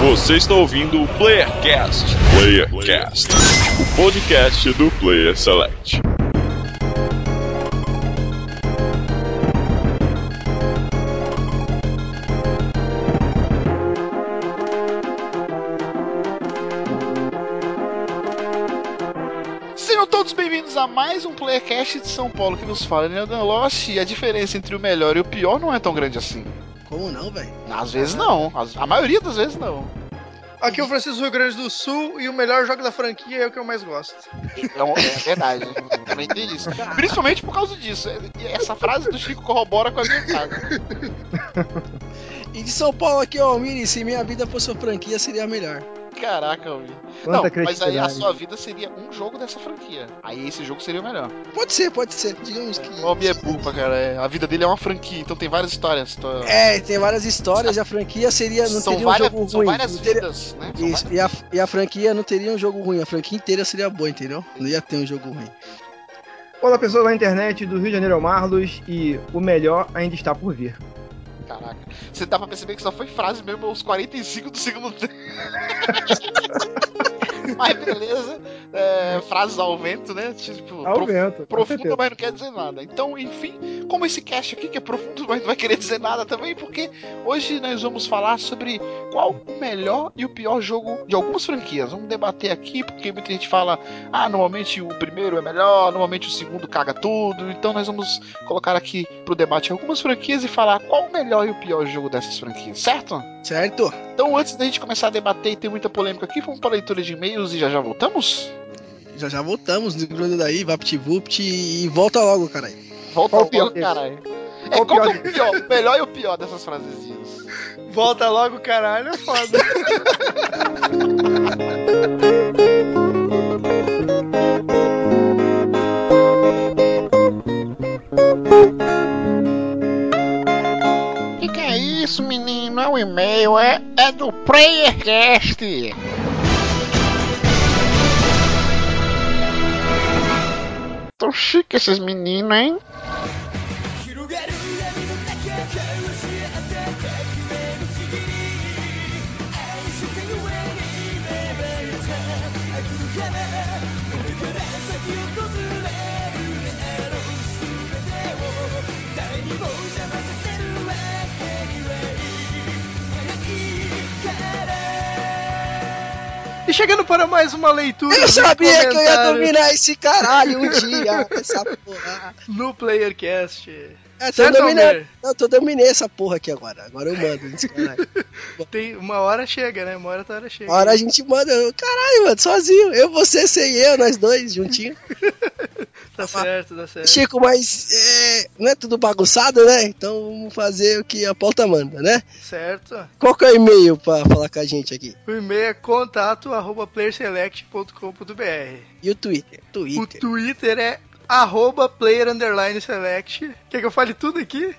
Você está ouvindo o Playercast. Playercast, o podcast do Player Select. Sejam todos bem-vindos a mais um Playercast de São Paulo que nos fala Leandro Lost e a diferença entre o melhor e o pior não é tão grande assim. Como não, velho? Às vezes não, a maioria das vezes não. Aqui é o Francisco Rio Grande do Sul e o melhor jogo da franquia é o que eu mais gosto. É, é verdade, eu também entendi isso. Principalmente por causa disso. Essa frase do Chico corrobora com a minha frase. E de São Paulo aqui, ó, Miri, se minha vida fosse uma franquia, seria a melhor. Caraca. Quanta Não, mas aí a sua vida seria um jogo dessa franquia. Aí esse jogo seria o melhor. Pode ser, pode ser. Digamos que. O Bob é burro, cara. é- A vida dele é uma franquia, então tem várias histórias. Então- É, tem várias histórias e a franquia seria. Não são teria um várias, jogo são ruim. várias não teria- vidas, né? São Isso, e a, e a franquia não teria um jogo ruim. A franquia inteira seria boa, entendeu? Não ia ter um jogo ruim. Olá pessoas da internet do Rio de Janeiro ao Marlos e o melhor ainda está por vir. Caraca. Você dá pra perceber que só foi frase mesmo aos 45 do segundo tempo. Mas beleza. É, frases ao vento, né? Tipo, Ao prof- vento, profundo, mas não quer dizer nada. Então, enfim, como esse cast aqui que é profundo, mas não vai querer dizer nada também, porque hoje nós vamos falar sobre qual o melhor e o pior jogo de algumas franquias. Vamos debater aqui, porque muita gente fala, ah, normalmente o primeiro é melhor, normalmente o segundo caga tudo. Então nós vamos colocar aqui pro debate algumas franquias e falar qual o melhor e o pior jogo dessas franquias, certo? Certo? Então, antes da gente começar a debater e ter muita polêmica aqui, vamos para a leitura de e-mails e já já voltamos? Já já voltamos, no daí, VaptVupt e volta logo, caralho. Volta Qual o logo, pior caralho. É, Qual é pior o pior? O melhor e o pior dessas frasezinhas? Volta logo, caralho, é foda. Que que é isso, menino? É um e-mail, é, é do PlayerCast. Tão chique esses meninos, hein? Chegando para mais uma leitura Eu sabia que eu ia dominar esse caralho um dia. Essa porra. no Playercast. É, tô dominando. Não, tô dominei essa porra aqui agora. Agora eu mando caralho. Tem uma hora chega, né? Uma hora tá hora chega. Uma hora a gente manda. Caralho, mano, sozinho. Eu, você, sem eu, nós dois, juntinho. Tá certo, tá certo. Chico, mas é, não é tudo bagunçado, né? Então vamos fazer o que a pauta manda, né? Certo. Qual que é o e-mail pra falar com a gente aqui? O e-mail é contato arroba playerselect.com.br. E o Twitter? O Twitter. Twitter é arroba player underline select. Quer que eu fale tudo aqui?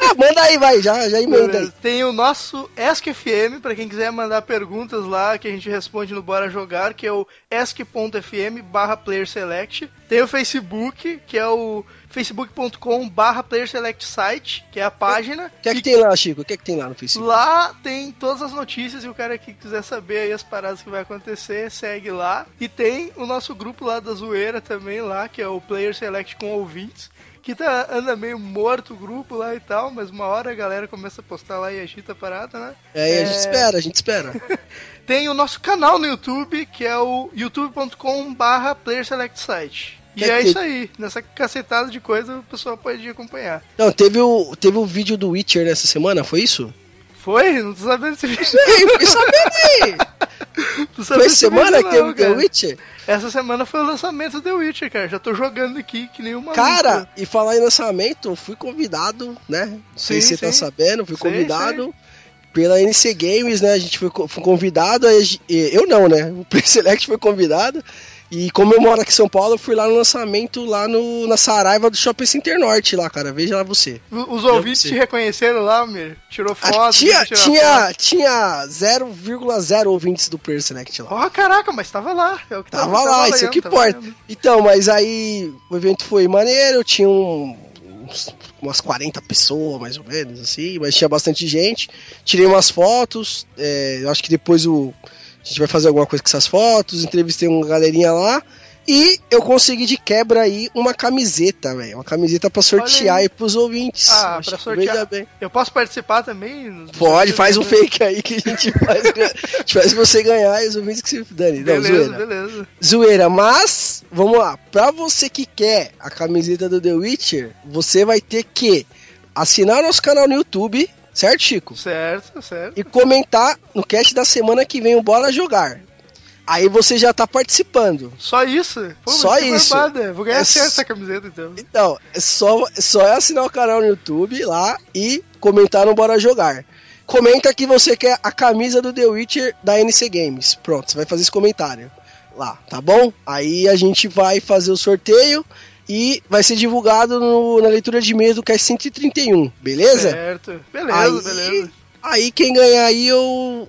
Ah, manda aí, vai, já, já emenda aí. Tem o nosso ESC-FM, pra quem quiser mandar perguntas lá, que a gente responde no Bora Jogar, que é o esc.fm barra playerselect. Tem o Facebook, que é o facebook.com barra playerselectsite, que é a página. O que é que tem lá, Chico? O que é que tem lá no Facebook? Lá tem todas as notícias e o cara que quiser saber aí as paradas que vai acontecer, segue lá. E tem o nosso grupo lá da zoeira também lá, que é o Player Select com ouvintes. Que tá, anda meio morto o grupo lá e tal, mas uma hora a galera começa a postar lá e agita a parada, né? É, a gente É. espera, a gente espera. Tem o nosso canal no YouTube, que é o youtube.com barra playerselectsite. E é isso aí, nessa cacetada de coisa o pessoal pode acompanhar. Não, teve o, teve o vídeo do Witcher nessa semana, foi isso? Foi? Não tô sabendo se vídeo. Ei, fiquei sabendo aí! Foi semana vídeo que teve o The. Witcher? Essa semana foi o lançamento do The Witcher, cara. Já tô jogando aqui que nem uma. Cara, e falar em lançamento, fui convidado, né? Não sei Sim, se você tá sim. sabendo, fui Sei, convidado pela NC Games, né? A gente foi, co- foi convidado, eu não, né? O Play Select foi convidado. E como eu moro aqui em São Paulo, eu fui lá no lançamento lá no, na Saraiva do Shopping Center Norte lá, cara. Veja lá você. Os ouvintes te reconheceram lá, Mir? Tirou Ah, foto? tinha, viu tirar tinha, tinha 0,0 ouvintes do Player Select lá. foto? Ó, caraca, mas tava lá. É o que Tava tava, lá, isso é que importa. Então, mas aí o evento foi maneiro, tinha um, uns umas 40 pessoas, mais ou menos, assim, mas tinha bastante gente. Tirei umas fotos, é, eu acho que depois o, a gente vai fazer alguma coisa com essas fotos, entrevistei uma galerinha lá. E eu consegui de quebra aí uma camiseta, velho. Uma camiseta pra sortear aí. aí pros ouvintes. Ah, pra sortear. Bem. Eu posso participar também? Pode, faz um fake aí que a gente faz, a gente faz você ganhar e os ouvintes que se dane. Beleza, Não, zoeira. beleza. Zoeira, mas, vamos lá. Pra você que quer a camiseta do The Witcher, você vai ter que assinar nosso canal no YouTube, certo, Chico? Certo, certo. E comentar no cast da semana que vem o Bora Jogar. Aí você já tá participando. Só isso? Pô, só isso. Vou ganhar é essa camiseta então. Então, é só, só é assinar o canal no YouTube lá e comentar no Bora Jogar. Comenta que você quer a camisa do The Witcher da NC Games. Pronto, você vai fazer esse comentário lá, tá bom? Aí a gente vai fazer o sorteio e vai ser divulgado no, na leitura de e-mail do Cast 131, beleza? Certo. Beleza, aí, beleza. Aí quem ganhar aí, eu,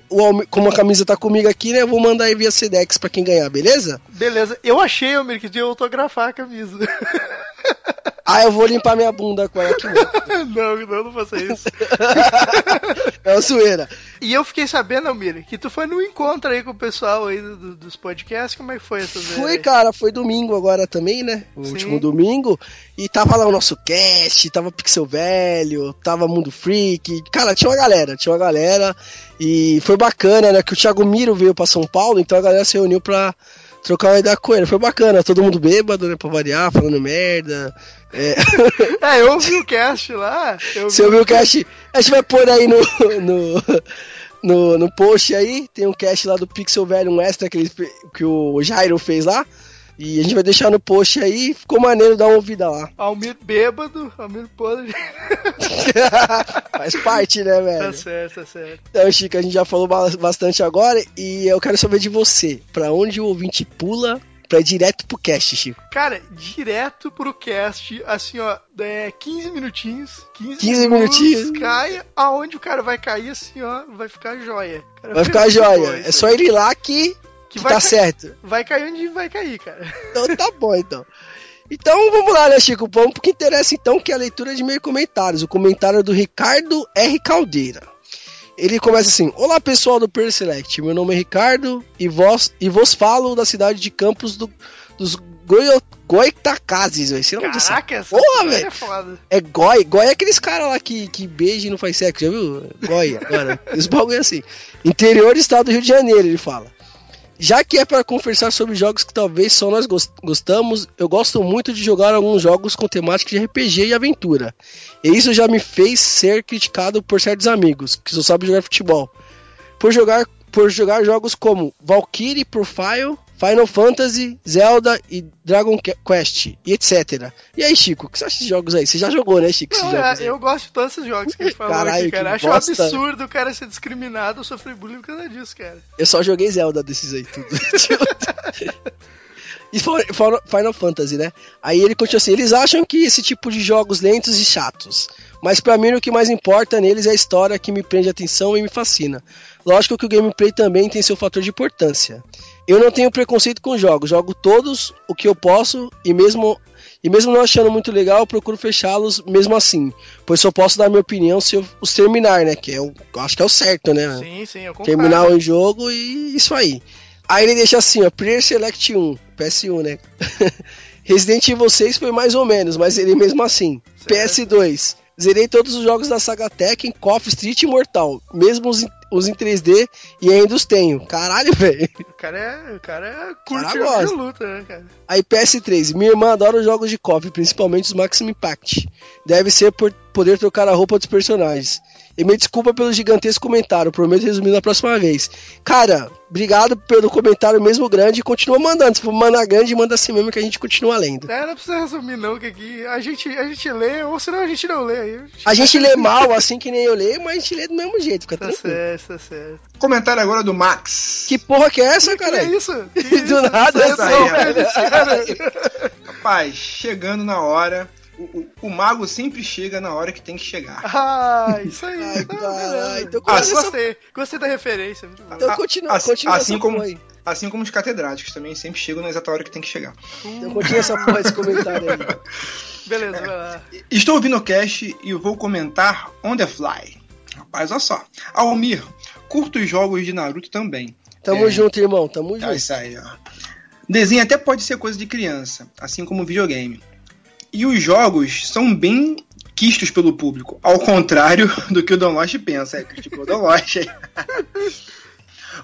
como a camisa tá comigo aqui, né? Eu vou mandar aí via Sedex pra quem ganhar, beleza? Beleza. Eu achei, Almir, que eu autografar a camisa. Ah, eu vou limpar minha bunda com ela aqui. não, não, não faça isso. é uma zoeira. E eu fiquei sabendo, Almir, que tu foi no encontro aí com o pessoal aí do, do, dos podcasts. Como é que foi essa vez? Foi, cara, foi domingo agora também, né? O Sim. último domingo. E tava lá o nosso cast, tava Pixel Velho, tava Mundo Freak. Cara, tinha uma galera, tinha uma galera. E foi bacana, né? Que o Thiago Miro veio pra São Paulo, então a galera se reuniu pra trocar uma ideia com ele. Foi bacana, todo mundo bêbado, né? Pra variar, falando merda. É, é eu ouvi o cast lá. Você ouviu o cast? A gente vai pôr aí no, no, no, no post aí. Tem um cast lá do Pixel Velho, um extra que, ele, que o Jairo fez lá. E a gente vai deixar no post aí, ficou maneiro dar uma ouvida lá. Almir bêbado, Almir podre. Faz parte, né, velho? Tá certo, tá certo. Então, Chico, a gente já falou bastante agora e eu quero saber de você. Pra onde o ouvinte pula pra ir direto pro cast, Chico? Cara, direto pro cast, assim, ó, é 15 minutinhos. 15, 15 minutinhos. Cai aonde o cara vai cair, assim, ó, vai ficar joia. Cara, vai ficar joia. é só ir lá que que, que tá certo. Vai cair onde vai cair, cara. Então tá bom, então. Então vamos lá, né, Chico? Vamos pro que interessa então, que é a leitura de meio comentários. O comentário do Ricardo R. Caldeira. Ele começa assim: Olá pessoal do Per Select, meu nome é Ricardo e vos, e vos falo da cidade de Campos do, dos Goio, Goitacazes, velho. Você não Caraca, essa Porra, velho. É, é Goi. Goi é aqueles caras lá que, que beijam e não faz sexo, já viu? Goi, agora. Os bagulho assim. Interior do estado do Rio de Janeiro, ele fala. Já que é para conversar sobre jogos que talvez só nós gostamos, eu gosto muito de jogar alguns jogos com temática de RPG e aventura. E isso já me fez ser criticado por certos amigos que só sabem jogar futebol. Por jogar, por jogar jogos como Valkyrie Profile, Final Fantasy, Zelda e Dragon Quest e etc. E aí, Chico, o que você acha de jogos aí? Você já jogou, né, Chico? Não, é, eu gosto de todos esses jogos que ele falou Caralho, aqui, cara. Acho bosta. absurdo o cara ser discriminado ou sofrer bullying por causa disso, cara. Eu só joguei Zelda desses aí, tudo. E Final Fantasy, né? Aí ele continua assim: eles acham que esse tipo de jogos lentos e chatos. Mas para mim o que mais importa neles é a história que me prende a atenção e me fascina. Lógico que o gameplay também tem seu fator de importância. Eu não tenho preconceito com jogos, jogo todos o que eu posso e mesmo e mesmo não achando muito legal, eu procuro fechá-los mesmo assim, pois só posso dar minha opinião se eu os terminar, né? Que é o, acho que é o certo, né? Sim, sim, eu Terminar o jogo e isso aí. Aí ele deixa assim, ó, Player Select 1, PS1, né? Resident Evil 6 foi mais ou menos, mas ele mesmo assim. Certo. PS2, Zerei todos os jogos da saga Tekken, KOF, Street e Mortal, mesmo os, os em 3D e ainda os tenho. Caralho, velho. O cara é, o cara é curte cara de luta, né, cara? Aí PS3, minha irmã adora os jogos de KOF, principalmente os Maximum Impact. Deve ser por poder trocar a roupa dos personagens. E me desculpa pelo gigantesco comentário, prometo resumir na próxima vez. Cara, obrigado pelo comentário mesmo grande e continua mandando. Se for mandar grande, manda assim mesmo que a gente continua lendo. É, não precisa resumir não, que aqui a gente, a gente lê, ou senão a gente não lê. Aí a gente lê mal, assim que nem eu leio, mas a gente lê do mesmo jeito, fica tá tranquilo. certo, tá certo. Comentário agora do Max. Que porra que é essa, que cara? Que é isso? Que do isso? nada, essa aí, Rapaz, chegando na hora o, o, mago sempre chega na hora que tem que chegar. Ah, isso aí. Ai, tá, então, ah, gostei. Gostei da referência. Então continua, assim, continua assim como, Assim como os catedráticos também sempre chegam na exata hora que tem que chegar. Então continua essa porra, esse comentário aí. Beleza, vai lá. Estou ouvindo o cast e vou comentar on the fly. Rapaz, olha só. Almir, curto os jogos de Naruto também. Tamo É. junto, irmão, tamo Tá, junto. isso aí, ó. Desenho até pode ser coisa de criança, assim como videogame. E os jogos são bem quistos pelo público, ao contrário do que o Don Lost pensa. É, criticou o Don Lost aí.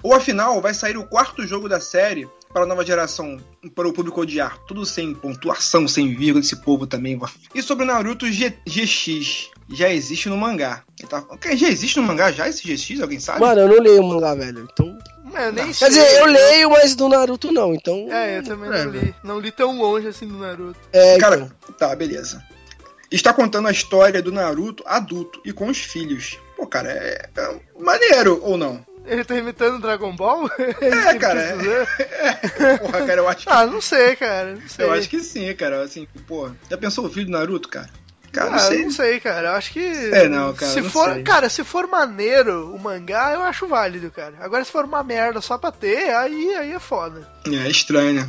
Ou afinal, vai sair o quarto jogo da série para a nova geração, para o público odiar. Tudo sem pontuação, sem vírgula, esse povo também. E sobre o Naruto G- GX, já existe no mangá. Tá- Ok, Já existe no mangá já esse GX? Alguém sabe? Mano, eu não leio o mangá, velho. Então. Eu nem sei. Quer dizer, eu leio, mas do Naruto não. Então. É, eu também é, não li. Não li tão longe assim do Naruto. É, Cara, então. tá, beleza. Está contando a história do Naruto adulto e com os filhos. Pô, cara, é, é maneiro ou não? Ele tá imitando Dragon Ball? É, cara. É, porra, cara, eu acho que, Ah, não sei, cara. Não sei. eu acho que sim, cara. Assim, pô, já pensou o filho do Naruto, cara? Cara, Ah, não sei. não sei, cara. Eu acho que. É, não, cara, Se não for, sei. cara, se for maneiro o mangá, eu acho válido, cara. Agora, se for uma merda só pra ter, aí, aí é foda. É estranho, né?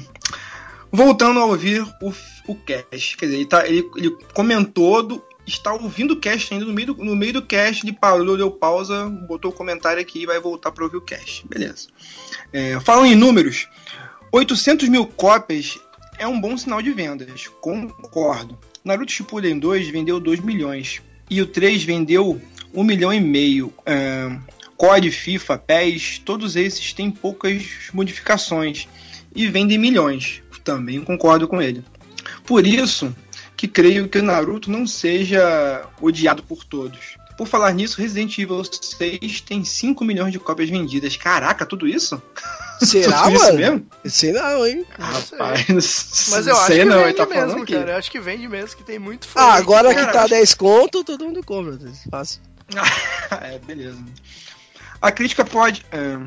Voltando a ouvir o, o cast. Quer dizer, ele, tá, ele, ele comentou, do, está ouvindo o cast ainda no meio do, no meio do cast, ele parou, deu pausa, botou o comentário aqui e vai voltar para ouvir o cast. Beleza. É, falando em números, 800 mil cópias é um bom sinal de vendas. Concordo. Naruto Shippuden 2 vendeu 2 milhões. E o 3 vendeu 1 milhão e meio. É, COD, FIFA, PES, todos esses têm poucas modificações e vendem milhões. Também concordo com ele. Por isso que creio que o Naruto não seja odiado por todos. Por falar nisso, Resident Evil 6 tem 5 milhões de cópias vendidas. Caraca, tudo isso? Será, tudo isso mano? mesmo? Sei não, hein? Não sei. Rapaz, Mas não eu acho sei que não, ele vende tá mesmo, falando aqui. cara. Eu acho que vende mesmo, que tem muito fã. Ah, agora que cara, tá acho- 10 conto, todo mundo compra. Fácil. é, beleza. A crítica pode. é,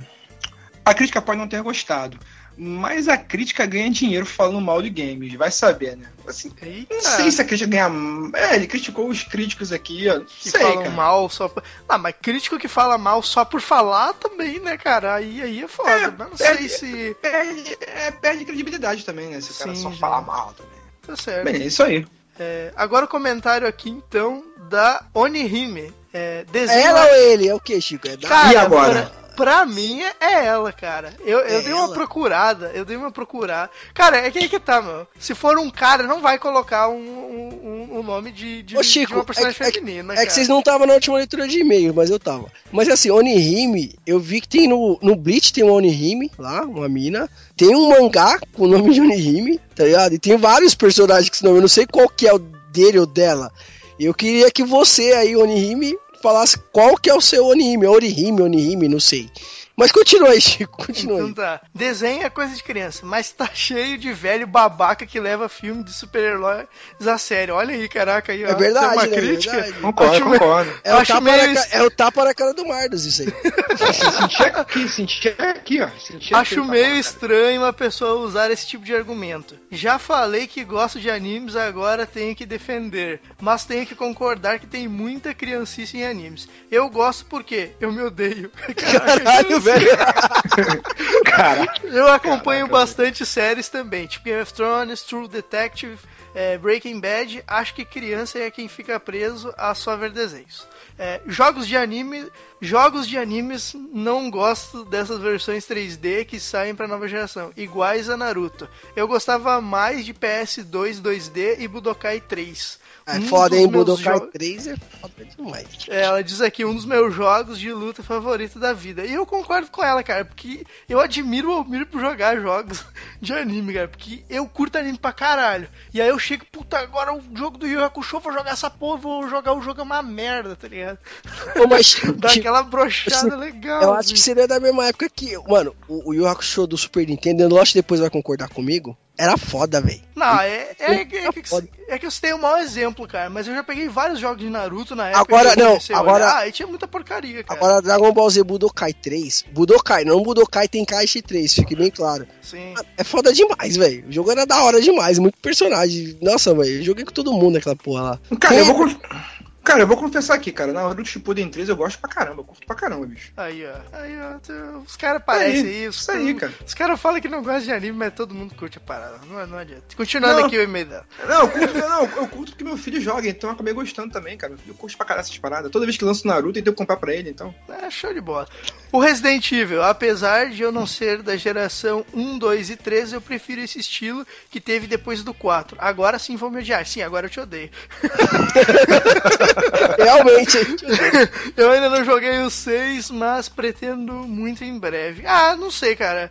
a crítica pode não ter gostado. Mas a crítica ganha dinheiro falando mal de games. Vai saber, né? Assim, Eita, não sei se a crítica ganha. É, ele criticou os críticos aqui, ó. Não que sei, falam cara. mal só por... Ah, mas crítico que fala mal só por falar também, né, cara? Aí, aí é foda. É, mas não perde- sei se... Perde, é, perde credibilidade também, né? Se o cara Sim, só já. falar mal também. Tá certo. Bem, é isso aí. É, agora o comentário aqui, então, da Onihime. É, desenho... É ela ou ele? É o que, Chico? É da... Cara, E agora? Pra, pra mim é ela, cara. Eu, eu É dei uma ela? procurada, eu dei uma procurada. Cara, é que aí que tá, meu. Se for um cara, não vai colocar um, um, um- nome de, de, Ô, de Chico, uma personagem é, que- feminina, é cara. que vocês não estavam na última leitura de e-mail, mas eu tava. Mas assim, Onihime, eu vi que tem no, no Bleach tem uma Onihime lá, uma mina. Tem um mangá com o nome de Onihime, tá ligado? E tem vários personagens com esse nome, eu não sei qual que é o dele ou dela. Eu queria que você aí, Onihime, falasse qual que é o seu Onihime, Orihime, Onihime, não sei. Mas continua aí, Chico, continua Então tá. Desenho é coisa de criança, mas tá cheio de velho babaca que leva filme de super-heróis a sério. Olha aí, caraca, aí, ó. É verdade, Isso é uma né? É crítica. verdade. Concordo, Acho concordo. É o, acho tapa meio na, é o tapa na cara do Mardos, isso aí. Senti aqui, senti aqui, ó. Senti Acho aqui, meio tá estranho uma pessoa usar esse tipo de argumento. Já falei que gosto de animes, agora tenho que defender. Mas tenho que concordar que tem muita criancice em animes. Eu gosto porque eu me odeio. Caralho, velho. Cara, Eu acompanho bastante séries também, tipo Game of Thrones, True Detective, eh, Breaking Bad. Acho que criança é quem fica preso a só ver desenhos. Eh, jogos de anime, jogos de animes não gosto dessas versões 3D que saem para nova geração, iguais a Naruto. Eu gostava mais de PS2 2D e Budokai 3. É Um foda, hein? Budokai jo- 3 é foda demais. é, ela diz aqui, um dos meus jogos de luta favorito da vida. E eu concordo com ela, cara, porque eu admiro o Almir por jogar jogos de anime, cara, porque eu curto anime pra caralho. E aí eu chego, puta, agora o jogo do Yu Hakusho, vou jogar essa porra, vou jogar o jogo é uma merda, tá ligado? Pô, mas, tipo, Dá aquela brochada legal. eu acho que assim. seria da mesma época que. Mano, o, o Yu Hakusho do Super Nintendo, eu acho que depois vai concordar comigo. Era foda, velho. Não, é, é, é, que, é que você tem um mau exemplo, cara, mas eu já peguei vários jogos de Naruto na época Agora, que eu não, agora- olhar, e tinha muita porcaria, cara. Agora, Dragon Ball Z Budokai 3. Budokai, não Budokai tem Kaishi 3, fique bem claro. Sim. É foda demais, velho. O jogo era da hora demais, muito personagem. Nossa, velho, eu joguei com todo mundo naquela porra lá. cara, eu vou. Cara, eu vou confessar aqui, cara. Naruto Shippuden 3 eu gosto pra caramba. Eu curto pra caramba, bicho. Aí, ó. Aí, ó. Os caras parecem Aí, isso. isso aí, cara. Os caras falam que não gostam de anime, mas todo mundo curte a parada. Não, não adianta. Continuando Não. aqui o e-mail dela. Não, eu curto, não, eu curto porque meu filho joga, então eu acabei gostando também, cara. Meu filho curte pra caralho essas paradas. Toda vez que lança o Naruto, eu tenho que comprar pra ele, então. É, show de bola. O Resident Evil, apesar de eu não ser da geração 1, 2 e 3, eu prefiro esse estilo que teve depois do 4. Agora sim vou me odiar. Sim, agora eu te odeio. Realmente. Eu ainda não joguei o 6, mas pretendo muito em breve. Ah, não sei, cara.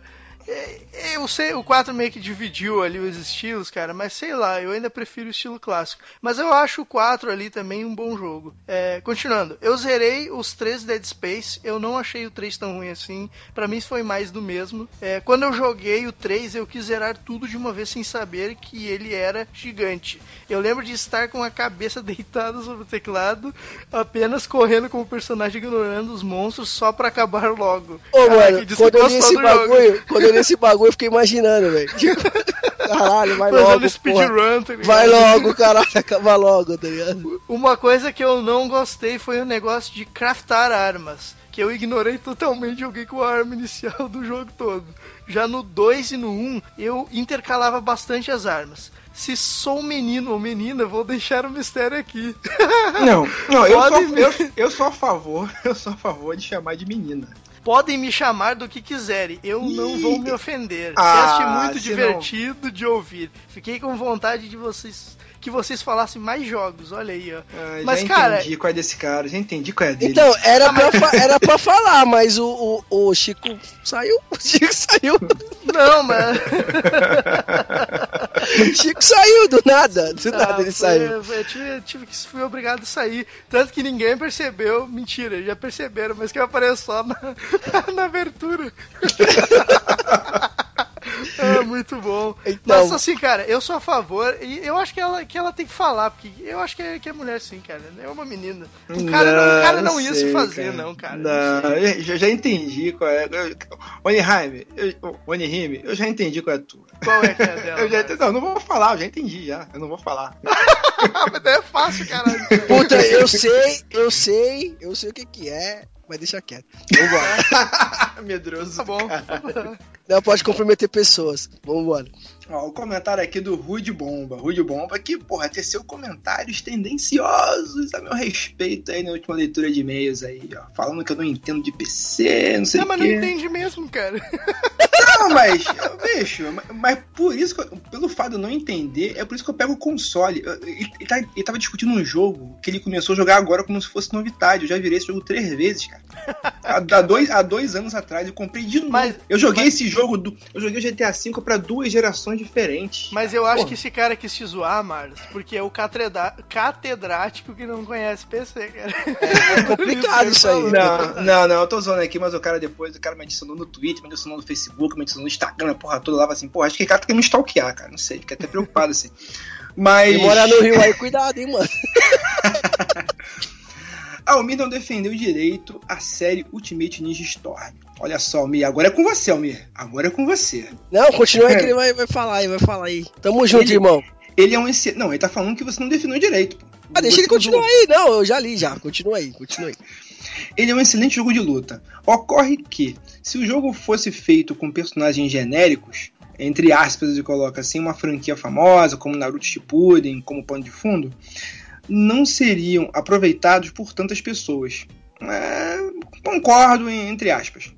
Eu sei, o 4 meio que dividiu ali os estilos, cara, mas sei lá, eu ainda prefiro o estilo clássico. Mas eu acho o 4 ali também um bom jogo. É, continuando, eu zerei os três Dead Space, eu não achei o 3 tão ruim assim, pra mim foi mais do mesmo. É, quando eu joguei o 3, eu quis zerar tudo de uma vez sem saber que ele era gigante. Eu lembro de estar com a cabeça deitada sobre o teclado, apenas correndo como personagem ignorando os monstros só pra acabar logo. Ô, Caraca, mano, quando eu li esse bagulho, quando eu li esse bagulho, eu fiquei imaginando, velho. Caralho, vai Fazendo logo, porra. speedrun, tá ligado? Vai logo, caralho, acaba logo, tá ligado? Uma coisa que eu não gostei foi o negócio de craftar armas. Que eu ignorei totalmente, joguei com a arma inicial do jogo todo. Já no 2 e no 1, um, eu intercalava bastante as armas. Se sou menino ou menina, vou deixar o mistério aqui. Não, não, eu sou, eu, eu sou a favor, eu sou a favor de chamar de menina. Podem me chamar do que quiserem, eu não Ih. vou me ofender. Ah, Cast muito divertido de ouvir. Fiquei com vontade de vocês que vocês falassem mais jogos, olha aí, ó. Ah, Mas, já cara- entendi qual é desse cara, já entendi qual é dele. Então, era pra, fa- era pra falar, mas o, o, o Chico saiu. O Chico saiu. Não, mas. O Chico saiu do nada. Do nada Ah, ele foi- saiu. foi- Eu tive, tive que fui obrigado a sair. Tanto que ninguém percebeu. Mentira, já perceberam, mas que eu apareço só na, na abertura. Ah, muito bom. Então- Mas assim, cara, eu sou a favor e eu acho que ela, que ela tem que falar, porque eu acho que é, que é mulher sim, cara. É uma menina. O cara não, o cara não, ia se sei, fazer, não, cara. Não, eu já, já entendi qual é. Onihime, eu- Onihime, eu já entendi qual é a tua. Qual é que é dela? Eu já, vai? não, não vou falar, eu já entendi já. Eu não vou falar. Mas daí é fácil, caralho. Puta, eu sei, eu sei, eu sei o que que é, mas deixa quieto. Vambora. Medroso. Tá bom. Não pode comprometer pessoas. Vambora. Ó, o comentário aqui do Rude Bomba. Rude Bomba que, porra, teceu comentários tendenciosos a meu respeito aí na última leitura de e-mails aí, ó. Falando que eu não entendo de PC, não sei Não, o mas não quê. entende mesmo, cara. Não, mas, bicho, mas- mas por isso, que eu- pelo fato de eu não entender, é por isso que eu pego o console. Eu- Ele, ele tá- ele tava discutindo um jogo que ele começou a jogar agora como se fosse novidade. Eu já virei esse jogo três vezes, cara. Há, há dois, há dois anos atrás, eu comprei de novo. Mas- eu joguei mas- esse jogo, do, eu joguei o GTA V pra duas gerações diferentes. Mas eu acho Porra. que esse cara quis te zoar, Marlos, porque é o catedrático que não conhece PC, cara. É complicado isso aí. Não, não, não, eu tô zoando aqui, mas o cara depois, o cara me adicionou no Twitter, me adicionou no Facebook, me adicionou no Instagram, a porra toda, lá assim, porra, acho que o cara quer me stalkear, cara, não sei, fiquei até preocupado assim. Mas. E morar no Rio aí, cuidado, hein, mano. Almir não defendeu direito a série Ultimate Ninja Storm. Olha só, Almir, agora é com você, Almir. Agora é com você. Não, continua aí que ele vai, vai falar aí, vai falar aí. Tamo junto, Ele- irmão. Ele é um excelente. Não, ele tá falando que você não definiu direito. pô. Ah, deixa Você ele continuar usou- aí. Não, eu já li já. Continua aí, continua aí. Ele é um excelente jogo de luta. Ocorre que, se o jogo fosse feito com personagens genéricos, entre aspas, ele coloca assim, uma franquia famosa, como Naruto Shippuden, como pano de fundo, não seriam aproveitados por tantas pessoas. É, concordo, entre aspas.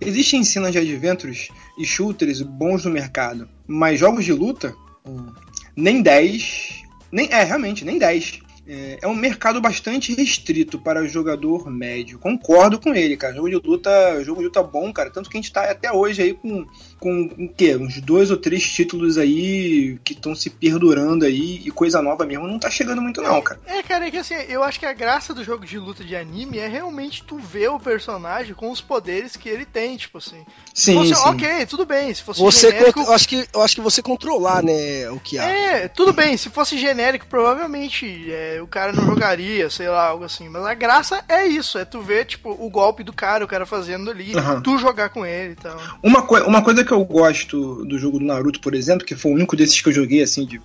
Existem cenas de adventures e shooters bons no mercado, mas jogos de luta, hum, nem 10. Nem, é, realmente, nem 10. É, é um mercado bastante restrito para jogador médio. Concordo com ele, cara. Jogo de luta, jogo de luta bom, cara. Tanto que a gente tá até hoje aí com, com, com o quê? Uns dois ou três títulos aí que estão se perdurando aí e coisa nova mesmo não tá chegando muito, não, cara. É, cara, é que assim, eu acho que a graça do jogo de luta de anime é realmente tu ver o personagem com os poderes que ele tem, tipo assim. Se Sim, fosse, sim. ok, tudo bem. Se fosse Você, genérico. eu acho que, eu acho que você controlar, né, o que há. É, tudo bem, se fosse genérico, provavelmente é, o cara não jogaria, sei lá, algo assim. Mas a graça é isso, é tu ver, tipo, o golpe do cara, o cara fazendo ali, Aham. tu jogar com ele e tal. Uma, coi- uma coisa que eu gosto do jogo do Naruto, por exemplo, que foi o único desses que eu joguei, assim, de,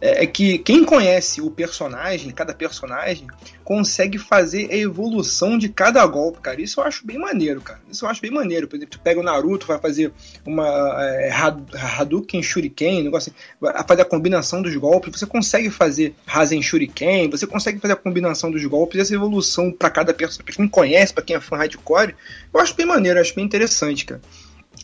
é, é que quem conhece o personagem, cada personagem, consegue fazer a evolução de cada golpe, cara. Isso eu acho bem maneiro, cara. Isso eu acho bem maneiro. Por exemplo, tu pega o Naruto, vai fazer uma é, Had- Hadouken Shuriken, um negócio assim, vai fazer a combinação dos golpes, você consegue fazer Rasen Shuriken, você consegue fazer a combinação dos golpes, essa evolução pra cada personagem, pra quem conhece, pra quem é fã hardcore, eu acho bem maneiro, eu acho bem interessante, cara.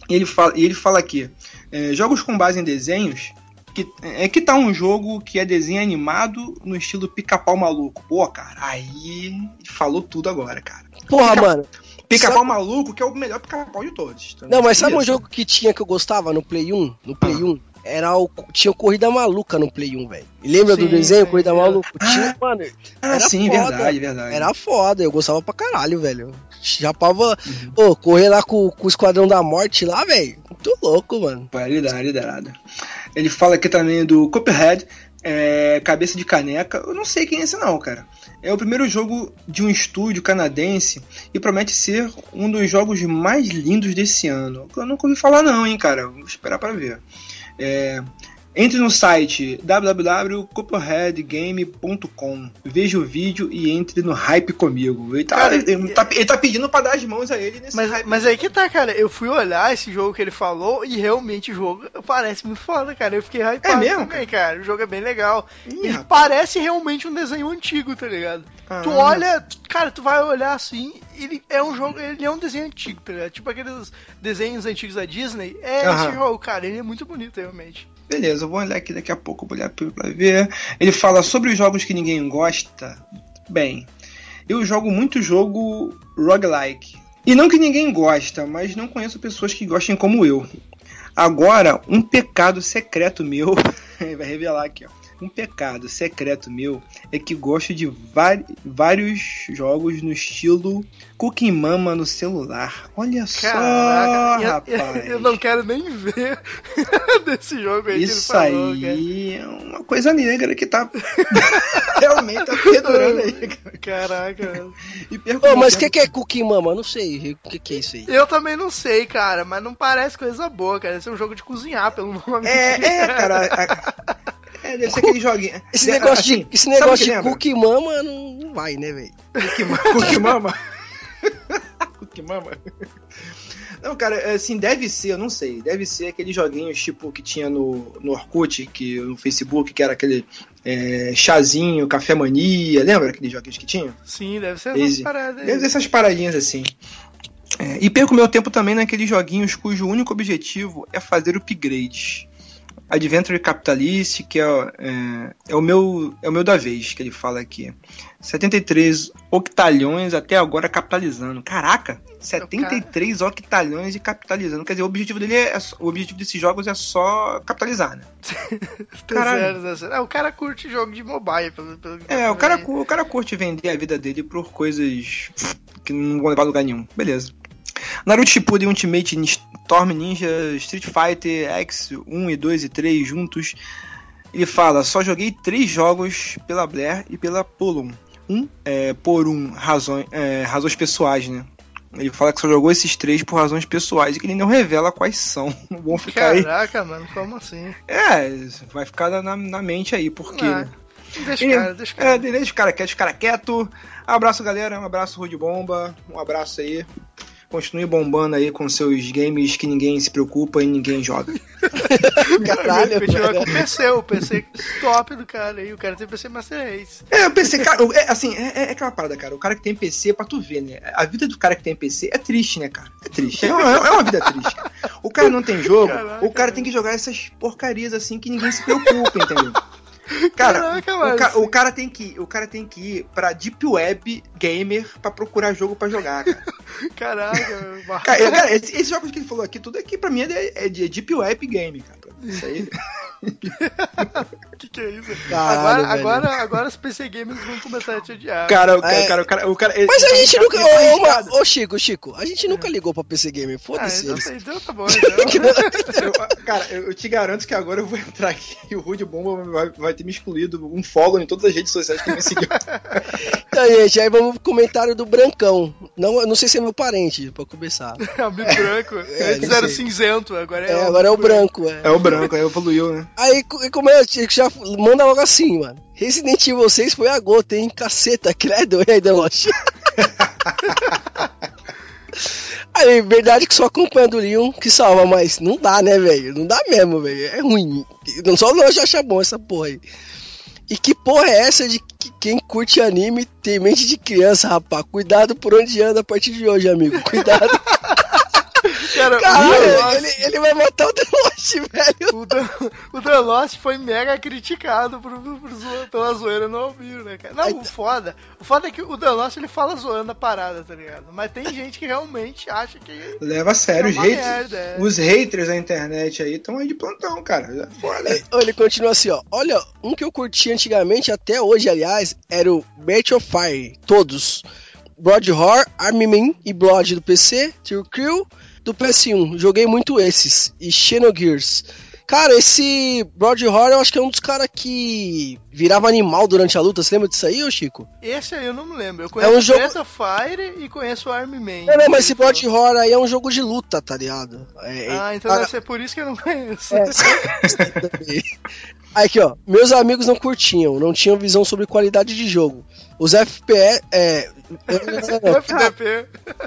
E ele fala, e ele fala aqui: é, jogos com base em desenhos. Que, é que tá um jogo que é desenho animado no estilo pica-pau maluco. Pô, cara, aí falou tudo agora, cara. Porra, Pica- mano. Pica-pau Sabe- maluco, que é o melhor pica-pau de todos. Então, Não, mas sabe um jogo que tinha que eu gostava no Play 1? No Play Ah. 1? Era o. Tinha o Corrida Maluca no Play 1, velho. Lembra do Sim, desenho sim, Corrida sim. Maluca? Ah, Tinha, mano. Ah, era sim, foda. verdade, verdade. Era foda, eu gostava pra caralho, velho. Chapava. Uhum. Pô, correr lá com, com o Esquadrão da Morte lá, velho. Muito louco, mano. Validade, liderado. Ele fala aqui também do Cuphead, é, Cabeça de Caneca. Eu não sei quem é esse não, cara. É o primeiro jogo de um estúdio canadense e promete ser um dos jogos mais lindos desse ano. Eu nunca ouvi falar não, hein, cara. Vou esperar pra ver. É, entre no site www.cupheadgame.com Veja o vídeo e entre no hype comigo. Ele tá, Cara, ele, tá, ele tá pedindo pra dar as mãos a ele nesse Mas, hype. mas aí que tá, cara. Eu fui olhar esse jogo que ele falou e realmente o jogo parece muito foda, cara. Eu fiquei hypado É mesmo, também, cara. O jogo é bem legal. Ih, parece realmente um desenho antigo, tá ligado? Ah, tu olha, cara, tu vai olhar assim, ele é um jogo, ele é um desenho antigo, tá ligado? Tipo aqueles desenhos antigos da Disney. É Aham. esse jogo, cara. Ele é muito bonito, realmente. Beleza, eu vou olhar aqui daqui a pouco, vou olhar pra ver. Ele fala sobre os jogos que ninguém gosta. Bem, eu jogo muito jogo roguelike. E não que ninguém gosta, mas não conheço pessoas que gostem como eu. Agora, um pecado secreto meu, vai revelar aqui, ó. Um pecado secreto meu é que gosto de vários jogos no estilo Cooking Mama no celular. Olha só, Caraca, eu- rapaz. eu, não quero nem ver desse jogo aí Isso que ele falou, cara. aí é uma coisa negra que tá realmente tá perdurando aí, cara. Caraca. E Ô, meu mas o que, que é Cookie Mama? Eu não sei. O que, que é isso aí? Eu também não sei, cara, mas não parece coisa boa, cara. Esse é um jogo de cozinhar, pelo nome. É, é, cara. a- é, deve ser aquele joguinho. Esse negócio assim, de, esse negócio de lembra? Cookie Mama não, não vai, né, velho? Cookie Ma- Cookie Mama. Cookie Mama. Não, cara, assim, deve ser, eu não sei. Deve ser aqueles joguinhos tipo que tinha no, no Orkut, que, no Facebook, que era aquele é, chazinho, café mania. Lembra aqueles joguinhos que tinha? Sim, deve ser essas paradas. Deve ser essas paradinhas assim. É, e perco meu tempo também naqueles joguinhos cujo único objetivo é fazer upgrades. Adventure Capitalist, que é, é, é o meu é o meu da vez, que ele fala aqui. 73 octalhões até agora capitalizando. Caraca! 73 octalhões e capitalizando. Quer dizer, o objetivo dele é, o objetivo desses jogos é só capitalizar, né? Tá Caralho. tá. É, o cara curte jogo de mobile, pelo, pelo que É, o cara, o cara curte vender a vida dele por coisas que não vão levar a lugar nenhum. Beleza. Naruto Shippuden Ultimate Storm Ninja Street Fighter X 1 e 2 e 3 juntos. Ele fala, só joguei três jogos pela Blair e pela Polum. Um é, por um razões, é, razões pessoais, né? Ele fala que só jogou esses três por razões pessoais e que ele não revela quais são. Vão ficar aí. Caraca, mano, como assim? É, vai ficar na, na- mente aí, porque. Ah? Deixa o cara, deixa o É, cara. deixa o cara quieto, deixa o cara quieto. Abraço, galera. Um abraço, Rude Bomba. Um abraço aí. Continue bombando aí com seus games que ninguém se preocupa e ninguém joga. Caralho, Continuar com velho. o PC, o PC top do cara aí. O cara tem PC Master Race. É, o PC, cara, é, assim, é, é aquela parada, cara. O cara que tem PC, pra tu ver, né? A vida do cara que tem PC é triste, né, cara? É triste. É uma, é uma vida triste, cara. O cara não tem jogo, Caraca, o cara tem que jogar essas porcarias assim que ninguém se preocupa, entendeu? Cara, Caraca, o, mano, ca- o cara tem que, o cara tem que ir pra Deep Web Gamer pra procurar jogo pra jogar, cara. Caraca, Marcos. Cara, cara, esse- esses jogos que ele falou aqui, tudo aqui pra mim é de, é de Deep Web Game, cara. Isso aí. que que é isso? Caralho, agora, velho. agora, agora os PC gamers vão começar a te odiar. Cara, o cara, É. cara, o cara, o cara Mas a gente tá- nunca. tá Ô, ô, ô, Chico, Chico, a gente nunca ligou pra PC Gamer. ah, Foda-se então, eles. então tá bom, então. Eu- cara, eu, eu te garanto que agora eu vou entrar aqui e o Rude Bomba vai, vai ter me excluído um follow em todas as redes sociais que me seguiu. Então, gente, aí vamos pro comentário do Brancão. Não, eu não sei se é meu parente, pra começar. É o branco. É, Antes era sei. cinzento, agora é, É, o agora é o branco, é. É o branco, aí evoluiu, né? Aí, co- como é, já manda logo assim, mano. Resident Evil 6 foi a gota, hein? Caceta, credo, e aí, Deloche? Aí, verdade que só acompanha do Leon que salva, mas não dá, né, velho? Não dá mesmo, velho. É ruim. Não só Deloche acha bom essa porra aí. E que porra é essa de que quem curte anime tem mente de criança, rapaz? Cuidado por onde anda a partir de hoje, amigo. Cuidado. Cara, Caralho, The Lost- ele, ele vai matar o Deloche, velho. O The, o The Lost foi mega criticado por, por zo- pela zoeira no Almir, né, cara? Não, o foda. O foda é que o The Lost ele fala zoando a parada, tá ligado? Mas tem gente que realmente acha que. Leva a sério, É os uma haters. merda, é. Os haters da internet aí estão aí de plantão, cara. É Foda. Ele- Ele continua assim, ó. Olha, um que eu curti antigamente, até hoje, aliás, era o Breath of Fire. Todos. Blood Horror, Army Man e Blood do PC, Tear Crew do PS1. Joguei muito esses. E Xenogears. Cara, esse Blood Horror eu acho que é um dos caras que virava animal durante a luta. Você lembra disso aí, ô Chico? Esse aí eu não me lembro. Eu conheço um jogo- Breath of Fire e conheço o Army Man. Não, não, mas esse Blood Horror aí é um jogo de luta, tá ligado? É, Ah, então ah, deve ser por isso que eu não conheço. É, Aqui, ó. Meus amigos não curtiam, não tinham visão sobre qualidade de jogo. Os FPS. É. FDP.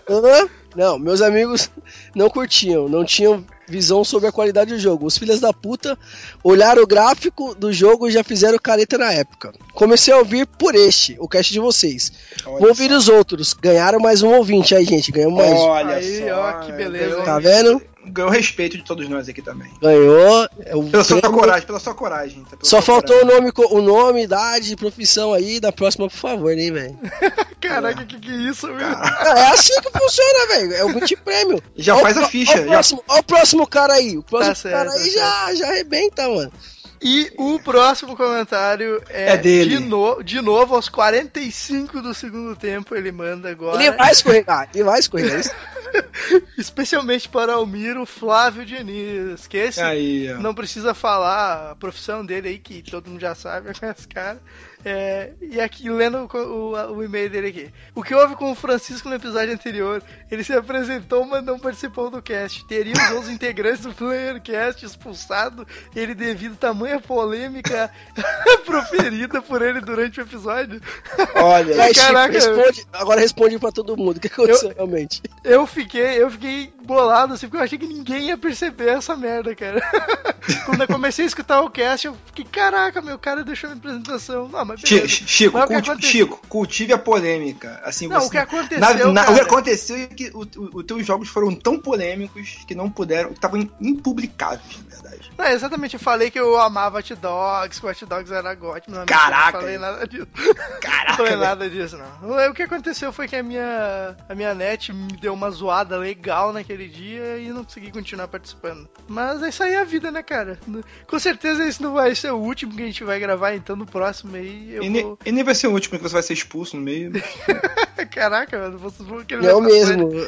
Hã? Não, meus amigos não curtiam, não tinham visão sobre a qualidade do jogo. Os filhos da puta olharam o gráfico do jogo e já fizeram careta na época. Comecei a ouvir por este, o cast de vocês. Olha Vou ouvir os outros. Ganharam mais um ouvinte aí, gente. Ganhamos mais um. Olha Aí, só. ó, que beleza, Ganhou, Tá vendo? Ganhou respeito de todos nós aqui também. Ganhou. É o Pela sua coragem, pela sua coragem. tá? Pela Só sua faltou o coragem. nome, co- o nome, idade, profissão aí. Da próxima, por favor, né, velho? Caraca, que que é isso? Ah, É assim que funciona, velho. É o multiprêmio. Já Ó o faz a ficha, Ó o, já- próximo, ó o próximo cara aí. O próximo Tá certo, cara tá aí já, já arrebenta, mano. E o próximo comentário é, É dele. De, no, de novo, aos 45 do segundo tempo, ele manda agora. Ele vai escorregar, ele vai escorregar. Isso- Especialmente para Almiro Flávio Diniz, que esse Aí, não precisa falar a profissão dele aí, que todo mundo já sabe, esse cara. É, e aqui, lendo o, o- o e-mail dele aqui. O que houve com o Francisco no episódio anterior? Ele se apresentou, mas não participou do cast. Teríamos os integrantes do PlayerCast expulsado ele devido a tamanha polêmica proferida por ele durante o episódio. Olha, Vai, Chico, Caraca. responde, agora responde pra todo mundo. O que aconteceu realmente? Eu fiquei, eu fiquei bolado, assim, porque eu achei que ninguém ia perceber essa merda, cara. Quando eu comecei a escutar o cast, eu fiquei, caraca, meu cara deixou minha apresentação. Mas beleza. Chico, Mas o culti- aconteceu- Chico, cultive a polêmica. Assim, Não, você- o que aconteceu, na- na- o cara- que aconteceu é que o- o- os teus jogos foram tão polêmicos que não puderam, que estavam impublicáveis, na verdade. Não, exatamente, eu falei que eu amava Hot Dogs, que o Hot Dogs era gótico. Caraca! Não falei nada disso. Caraca, Não falei nada disso, não. O que aconteceu foi que a minha, a minha net me deu uma zoada legal naquele dia e não consegui continuar participando. Mas isso aí é a vida, né, cara? Com certeza esse não vai ser o último que a gente vai gravar, então no próximo aí eu E, ne- vou... e nem vai ser o último que você vai ser expulso no meio. Caraca, mano, vocês vão querer Não mesmo.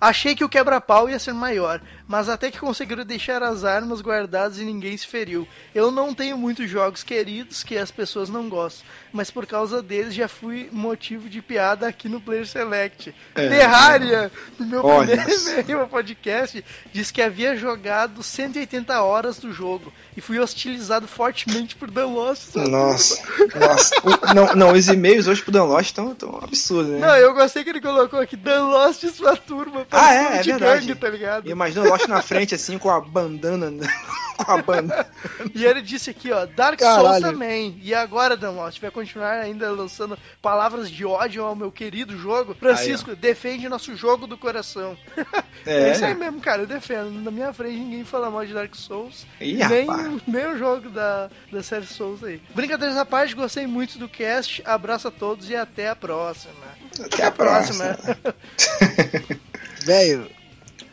Achei que o quebra-pau ia ser maior, mas até que conseguiram deixar as armas guardadas e ninguém se feriu. Eu não tenho muitos jogos queridos que as pessoas não gostam, mas por causa deles já fui motivo de piada aqui no Player Select. É. Terraria, no meu Olha primeiro e-mail podcast, disse que havia jogado 180 horas do jogo e fui hostilizado fortemente por The Lost. Nossa, nossa. O- não, não, os e-mails hoje pro Dan Lost estão tão absurdos, né? Não, eu gostei que ele colocou aqui The Lost e sua turma. Ah, é, é de verdade. gangue, tá ligado? Imagina o Lost na frente, assim, com a bandana. com a bandana. E ele disse aqui, ó, Dark Souls Caralho. também. E agora, Dan Lost, vai continuar ainda lançando palavras de ódio ao meu querido jogo. Francisco, defende nosso jogo do coração. É. É. isso aí mesmo, cara, eu defendo. Na minha frente ninguém fala mal de Dark Souls. Ih, nem, nem o jogo da, da série Souls aí. Brincadeiras à parte, gostei muito do cast. Abraço a todos e até a próxima. Até a próxima. próxima. Velho,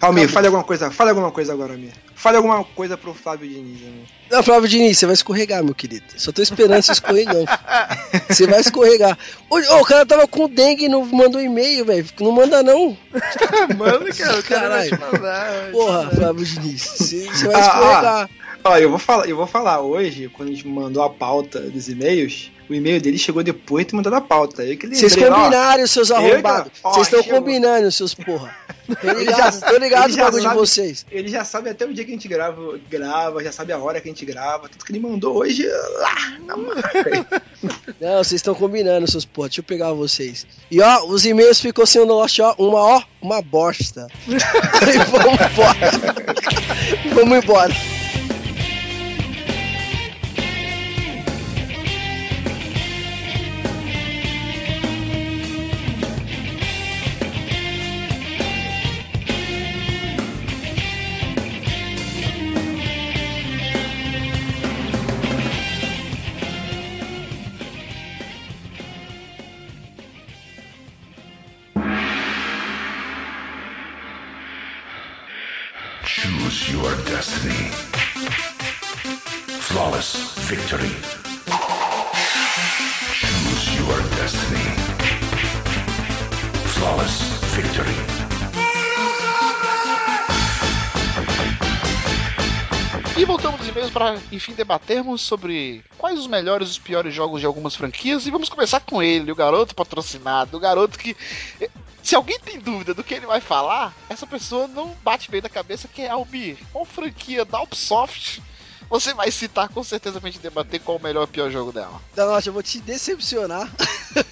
Almir, fale alguma coisa. Fale alguma coisa agora, Almir. Fale alguma coisa pro Flávio Diniz, né? Não, Flávio Diniz, você vai escorregar, meu querido. Só tô esperando você escorregando. Você vai escorregar. Ô, ô, o cara tava com dengue e não mandou e-mail, velho. Não manda não. Manda, cara, o cara vai te Caralho. mandar. vai te Porra, mandar. Flávio Diniz. Você você vai Ah, escorregar. Ó, eu vou falar, eu vou falar hoje, quando a gente mandou a pauta dos e-mails, o e-mail dele chegou depois de ter mandado a pauta. Eu que lembrei, Vocês ó, combinaram, seus arrombados. ó, Vocês estão combinando, seus porra. Tô ligado, já- tô ligado já bagulho de vocês. Ele já sabe até o dia que a gente grava, grava, já sabe a hora que a gente grava, tudo que ele mandou hoje lá na marca. Não, vocês estão combinando, seus porra. Deixa eu pegar vocês. E ó, os e-mails ficou sendo Lost, ó, uma ó, uma bosta. e vamos embora. vamos embora. Enfim, debatermos sobre quais os melhores e os piores jogos de algumas franquias. E vamos começar com ele, o garoto patrocinado, o garoto que. Se alguém tem dúvida do que ele vai falar, essa pessoa não bate bem na cabeça que é Albi. Qual franquia da Ubisoft você vai citar com certeza pra gente debater qual o melhor e o pior jogo dela? Não, eu vou te decepcionar.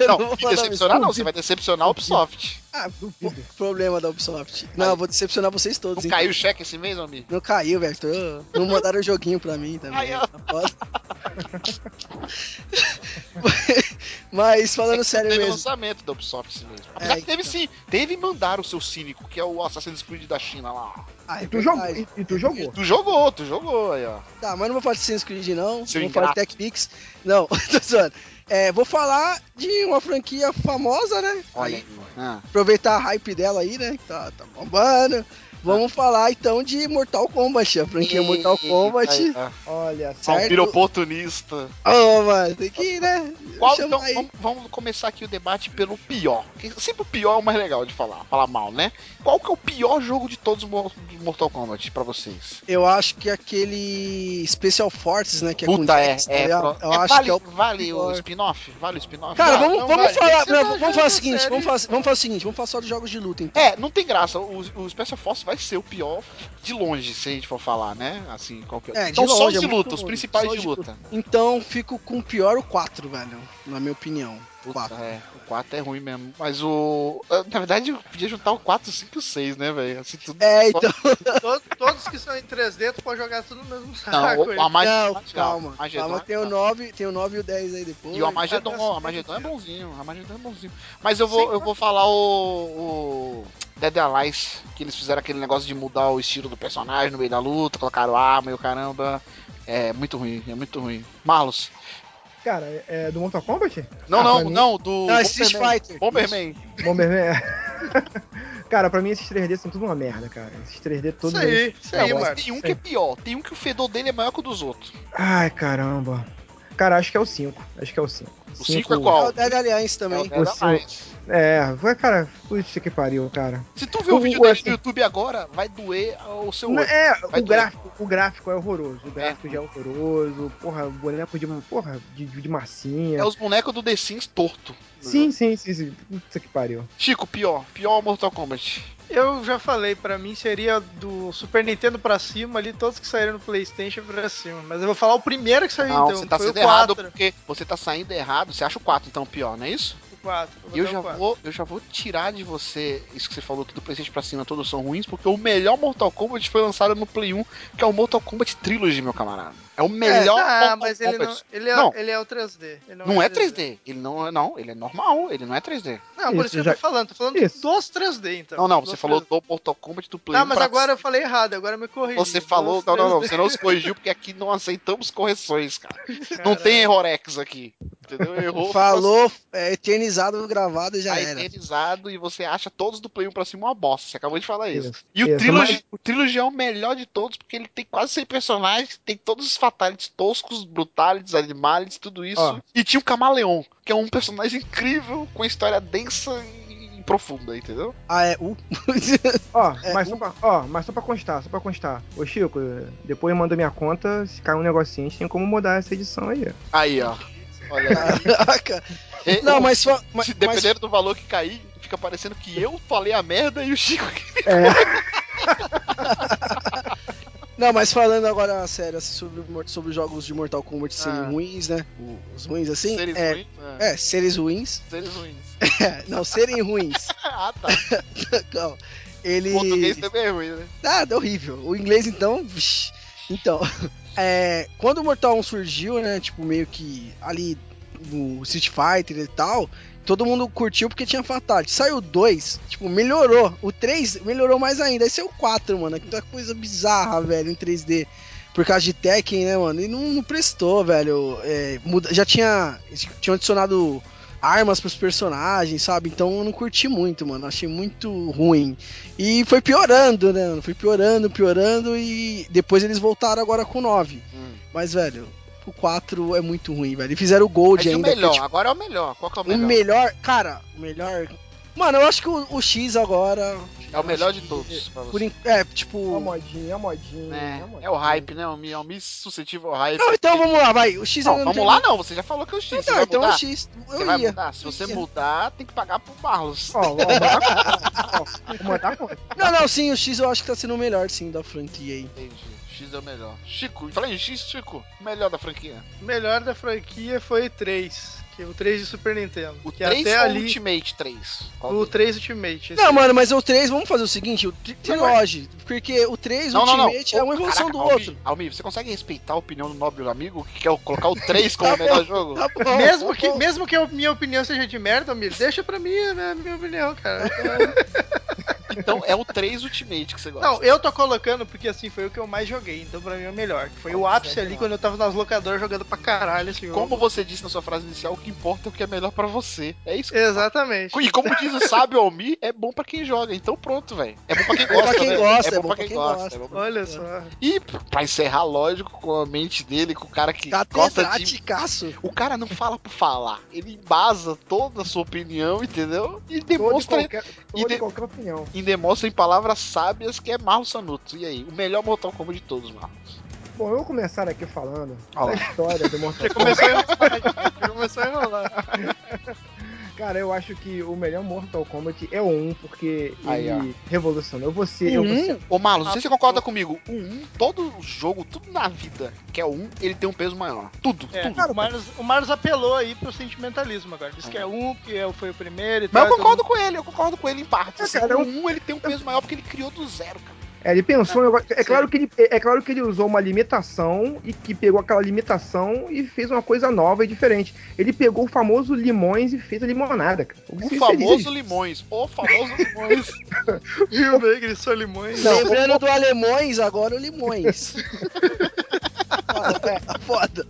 Não, vou te decepcionar não, você vai decepcionar a Ubisoft. Ah, po- problema da Ubisoft. Não, eu vou decepcionar vocês todos. Não caiu o cheque esse mês, Albi? Não caiu, velho. Tô- Não mandaram o joguinho pra mim também. Aí, ó. Mas falando sério teve mesmo. lançamento da Ubisoft esse mesmo. Apesar É, que teve então. sim, teve e mandaram o seu cínico, que é o Assassin's Creed da China lá. Ah, é E tu jogou. E, e tu jogou. Tu jogou, tu jogou aí, ó. Tá, mas não vou falar de Assassin's Creed não. Seu não vou falar de. TechPix. Não, tô zoando. É, vou falar de uma franquia famosa, né? Olha Aí, aí. Ah. aproveitar a hype dela aí, né? que Tá, tá bombando. Vamos falar então de Mortal Kombat, a franquia Mortal Kombat. Olha Só um Certo. vira oportunista. Ô, mano, tem que, né? Qual, então, vamos, vamos começar aqui o debate pelo pior. Sempre o pior é o mais legal de falar, falar mal, né? Qual que é o pior jogo de todos os de Mortal Kombat pra vocês? Eu acho que aquele Special Forces, né? Que é com Puta, é. Jax, tá é, ligado? pro- Eu é, acho vale, que é o vale o spin-off? Vale o spin-off? Cara, vamos, não vamos vale. falar. Não, da vamos falar o seguinte, vamos falar, vamos falar o seguinte, vamos falar só dos jogos de luta, então. É, não tem graça. O, o Special Force vai ser o pior de longe, se a gente for falar, né? Assim, qualquer. É, de então só os longe, é de muito luta, os principais Só de de luta. Então fico com o pior o 4, velho. Na minha opinião. O Puta, 4. É, o 4 é ruim mesmo. Mas o. ah, Na verdade, eu podia juntar o 4, 5 e o 6, né, velho? Assim, tudo. É, então. Todos, todos que são em 3D, tu pode jogar tudo no mesmo Não, saco. o aí. Amagedon. Não, calma. Amagedon Calma, é tem o legal. 9, tem o 9 e o 10 aí depois. E o Amagedon, o Amagedon é bonzinho, o Amagedon é bonzinho. Mas eu vou, eu vou falar o, o Dead Allies, que eles fizeram aquele negócio de mudar o estilo do personagem no meio da luta, colocaram arma e o caramba. É muito ruim, é muito ruim. Marlos. Cara, é do Mortal Kombat? Não, Ah, não, mim- não, do Não, é Street Bomberman. Fighter. Bomberman. Bomberman. cara, pra mim esses 3D são tudo uma merda, cara. Esses 3D todos. Isso aí, eles- isso aí, mano. tem um que é pior, tem um que o fedor dele é maior que o dos outros. Ai, caramba. Cara, acho que é o 5. Acho que é o 5. O 5 é qual? É o Dead Alliance É também. o Dead Você- Allies. É, vai, cara, puxa que pariu, cara. Se tu ver o O- vídeo dele assim- no YouTube agora, vai doer o seu olho. é, Vai o doer. gráfico, o gráfico é horroroso. O gráfico já é horroroso. Porra, boneco de, porra, de, de massinha. É os bonecos do The Sims torto. Sim, sim, sim, sim. Puta que pariu. Chico, pior. Pior Mortal Kombat. Eu já falei, pra mim seria do Super Nintendo pra cima ali, todos que saíram no Playstation pra cima. Mas eu vou falar o primeiro que saiu Não, então, você tá foi sendo o errado 4. porque você tá saindo errado. Você acha o 4 então pior, não é isso? O 4. E eu já vou, eu já vou tirar de você isso que você falou que do PlayStation pra cima todos são ruins, porque o melhor Mortal Kombat foi lançado no Play 1, que é o Mortal Kombat Trilogy, meu camarada. É o melhor Ah, Mortal mas ele não, Kombat. ele, é, Não. ele é o 3D. Ele Não é 3D. Ele não é não, ele é normal, ele não é 3D. Não, por Isso, que eu já- tô falando. Tô falando Isso. dos 3D, então. Não, não, Dos você falou 3D. do Mortal Kombat do Play 1. Não, mas pra agora eu falei errado, agora eu me corrigi. Você falou. Não, não, não, 3D. você não nos corrigiu porque aqui não aceitamos correções, cara. Não Caralho. tem errorex aqui. Entendeu? Errou. Falou, é eternizado, gravado e já Tá era. eternizado e você acha todos do Play 1 pra cima uma bosta. Você acabou de falar isso. Isso, E o isso, Trilogy, mas- o Trilogy é o melhor de todos, porque ele tem quase 100 personagens, tem todos os Fatalities toscos, Brutalities, Animalities, tudo isso. Ó. E tinha o Camaleão, que é um personagem incrível, com história densa e profunda, entendeu? Ah, é. Uh. Ó, É, mas, o- pra, ó, mas só pra constar, só pra constar. Ô Chico, depois manda minha conta, se cair um negocinho, a gente tem como mudar essa edição aí. ó. Aí, ó. Olha aí. E- Não, mas, fa- mas, se mas dependendo do valor que cair, fica parecendo que eu falei a merda e o Chico que É, Não, mas falando agora sério assim, sobre, sobre os jogos de Mortal Kombat serem Ah. ruins, né? Os ruins assim. seres é, ruins. É. é, seres ruins. Seres ruins. É, não, serem ruins. ah, tá. Não, ele. O português também é ruim, né? Ah, é horrível. O inglês, então. Então, é, quando o Mortal 1 surgiu, né? Tipo, meio que ali no Street Fighter e tal, todo mundo curtiu porque tinha Fatality. Saiu o 2, tipo, melhorou. O 3 melhorou mais ainda. Esse é o 4, mano. Que é coisa bizarra, velho, em 3D. Por causa de Tekken, né, mano? E não, não prestou, velho. É, muda- já tinha. Tinham adicionado armas pros personagens, sabe? Então eu não curti muito, mano. Achei muito ruim. E foi piorando, né? mano? Foi piorando, piorando. E depois eles voltaram agora com o 9. Hum. Mas, velho, o 4 é muito ruim, velho. E fizeram o Gold Mas o ainda. que é, melhor? tipo, Agora é o melhor. Qual que é o o melhor? melhor. Cara, o melhor. Mano, eu acho que o, o X agora. É o melhor de todos. Pra Por, você. é, é uma tipo. modinha, é uma modinha. É, modinha. é o hype, né? O Mi é o Mi suscetível ao hype. Não, então vamos lá, vai. O X Não, não vamos lá não, você já falou que é o X. Não, você vai então mudar? o X. Eu Você vai ia. mudar? Se você ia. mudar, tem que pagar pro Barros. Ó, vou mandar conta. Não, não, sim, o X eu acho que tá sendo o melhor, sim, da franquia aí. Entendi. X é o melhor. Chico, falei em X, Chico, melhor da franquia. Melhor da franquia foi 3, que é o 3 de Super Nintendo. O que 3 até ali Ultimate 3? Qual o deles? 3 Ultimate. Não, mano, mas o 3, vamos fazer o seguinte, o tri- trilogy, porque o 3 Não, não, não. Ultimate é uma evolução Caraca, do Almir, outro. Almir, você consegue respeitar a opinião do nobre amigo que quer colocar o 3 como Tá o melhor bom, jogo? Tá bom, Mesmo tá que, bom. mesmo que a minha opinião seja de merda, Mir, deixa pra mim né, a minha opinião, cara. Então é o 3 Ultimate que você gosta. Não, eu tô colocando porque assim foi o que eu mais joguei, então pra mim é o melhor. que Foi o ápice ali quando eu tava nas locadoras jogando pra caralho esse jogo. Como você disse na sua frase inicial, o que importa é o que é melhor pra você. É isso que Exatamente. E como diz o sábio Almir, é bom pra quem joga. Então pronto, velho. É bom pra quem É bom pra gosta, quem né? gosta, É bom pra quem gosta. é Olha só. E pra encerrar, lógico, com a mente dele, com o cara que gosta de... O cara não fala por falar. Ele embasa toda a sua opinião, entendeu? E Todo demonstra, qualquer, e de- e qualquer opinião. e demonstra em palavras sábias que é Marlos Sanuto. E aí? O melhor Mortal Kombat de todos, Marlos. Bom, eu vou começar aqui falando Olha da história do Mortal Você começou a enrolar. Você começou a enrolar. Cara, eu acho que o melhor Mortal Kombat é o 1, porque Aí, ele revolucionou. Você, eu, Uhum. você, Ô, Marlos, não sei se você concorda comigo. O 1, todo jogo, tudo na vida que é o 1, ele tem um peso maior. Tudo, É, tudo. o, Marlos, o Marlos apelou aí pro sentimentalismo agora. Diz que é um, que é- foi o primeiro e Mas tal. eu concordo com ele, eu concordo com ele em partes. É, assim. cara, o eu- 1 ele tem um peso maior porque ele criou do zero, cara. É, ele pensou, em negócio- é claro que ele, é claro que ele usou uma limitação e que pegou aquela limitação e fez uma coisa nova e diferente. Ele pegou o famoso limões e fez a limonada, cara. O Você- famoso você- Limões. O famoso Limões. Rio Negro e só limões. Não, Lembrando do Alemões, agora o Limões. é, foda.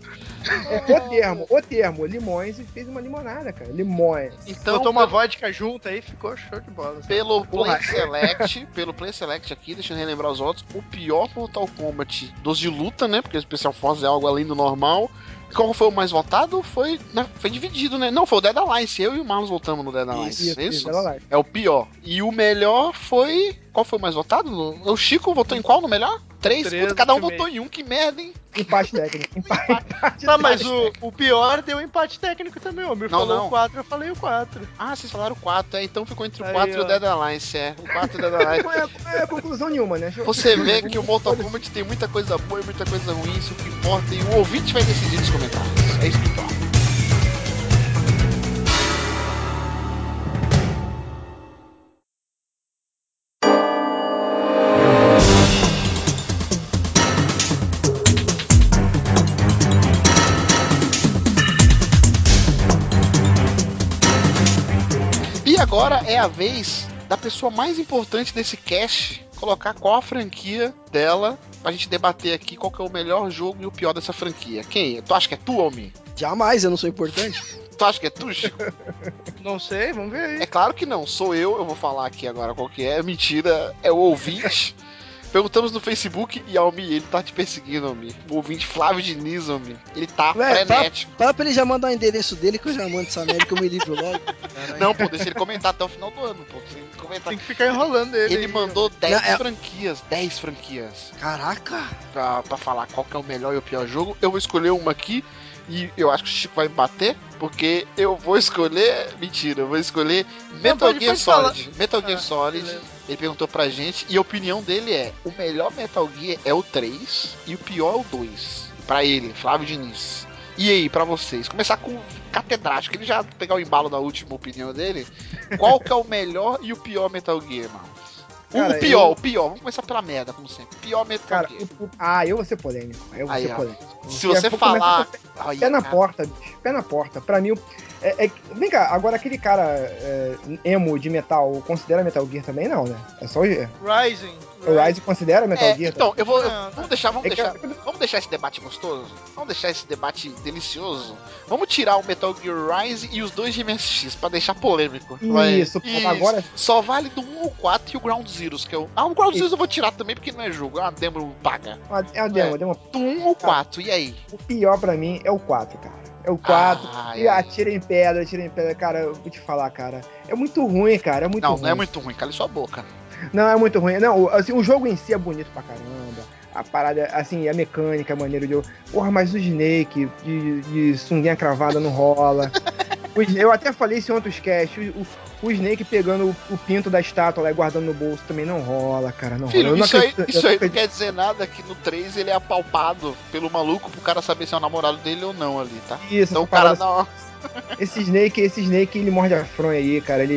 É, o termo, o termo, limões e fez uma limonada, cara. Limões. Então, Botou uma vodka junto aí, ficou show de bola. pelo Porra. Play Select, pelo Play Select aqui, deixa eu relembrar os outros, o pior Mortal Kombat dos de luta, né? Porque o Special Force é algo além do normal. Qual foi o mais votado? Foi, né, foi dividido, né? Não, foi o Dead Alliance. Eu e o Marlos voltamos no Dead Alliance. Isso, é isso, lá. É o pior. E o melhor foi. Qual foi o mais votado? O Chico votou em qual no melhor? Três? Três Puta, cada um votou em um, que merda, hein? Empate técnico. Empate, empate Tá, mas o, o pior deu empate técnico também. O Mir Não, falou não. o 4, eu falei o 4. Ah, vocês falaram 4, é, então ficou entre o Aí, 4 e o. Dead Alliance, é. O 4 e o Dead Alliance. Não é, não é conclusão nenhuma, né? Você vê que o Mortal Kombat tem muita coisa boa e muita coisa ruim, isso que importa, e o ouvinte vai decidir nos comentários. É isso que importa. Agora é a vez da pessoa mais importante desse cast, colocar qual a franquia dela pra gente debater aqui qual que é o melhor jogo e o pior dessa franquia. Quem? Tu acha que é tu, homem? Jamais, eu não sou importante. Tu acha que é tu, Chico? Não sei, vamos ver aí. É claro que não, sou eu, eu vou falar aqui agora qual que é. Mentira, é o ouvinte. Perguntamos no Facebook e Almi, ele tá te perseguindo, Almi. O ouvinte Flávio Diniz, Almi. Ele tá Ué, frenético. Fala pra ele já mandar o endereço dele que eu já mando essa merda que eu me livro logo. Não, pô, deixa ele comentar até o final do ano, pô. Deixa ele comentar. Tem que ficar enrolando ele. Ele aí, mandou 10 Não, é- franquias, 10 franquias. Caraca! Pra, pra falar qual que é o melhor e o pior jogo. Eu vou escolher uma aqui e eu acho que o Chico vai me bater, porque eu vou escolher. Mentira, eu vou escolher Metal pode- Gear pode falar. Solid. Metal Gear Ah, Solid. beleza. Ele perguntou pra gente e a opinião dele é: o melhor Metal Gear é o 3 e o pior é o 2. Pra ele, Flávio Diniz. E aí, pra vocês? Começar com o catedrático, ele já pegar o embalo da última opinião dele. Qual que é o melhor e o pior Metal Gear, mano? Cara, o pior, eu- o pior. Vamos começar pela merda, como sempre. Pior Metal Cara, Gear. o- o- ah, eu vou ser polêmico. Eu vou Aí, ser polêmico. Se Eu você falar. com Aí, Pé na cara, porta, bicho. Pé na porta. Pra mim, é, é- vem cá, agora aquele cara é, emo de metal, considera Metal Gear também? Não, né? É só o, o Rising. Rise considera Metal É, Gear? então, eu vou. eu- Não, vamos deixar, vamos É que- deixar. Vamos deixar esse debate gostoso? Vamos deixar esse debate delicioso? Vamos tirar o Metal Gear Rise e os dois de MSX pra deixar polêmico. Isso, pô, agora- Só vale do 1 ao 4 e o Ground Zeroes, que é o. Ah, o Ground Zeroes eu vou tirar também porque não é jogo, é uma demo paga. É uma demo, É. demo. Do 1 ao 4, e aí? O pior pra mim é o 4, cara. É o 4. Ai, e ai. atira em pedra, atira em pedra. Cara, eu vou te falar, cara. É muito ruim, cara. É muito Não, ruim. não é muito ruim, cala sua boca. Não, é muito ruim. Não, o- assim, o jogo em si é bonito pra caramba. A parada, assim, a mecânica é maneiro de. Porra, mas o Snake de, de sunguinha cravada não rola. Eu até falei isso em outros casts. O, o Snake pegando o, o pinto da estátua lá e guardando no bolso também não rola, cara. Não rola. Filho, Eu não isso aí, isso eu não aí não quer dizer nada que no 3 ele é apalpado pelo maluco pro cara saber se é o namorado dele ou não ali, tá? Isso, Então o cara parada- não. Esse Snake, esse Snake, ele morde a fronha aí, cara. Ele.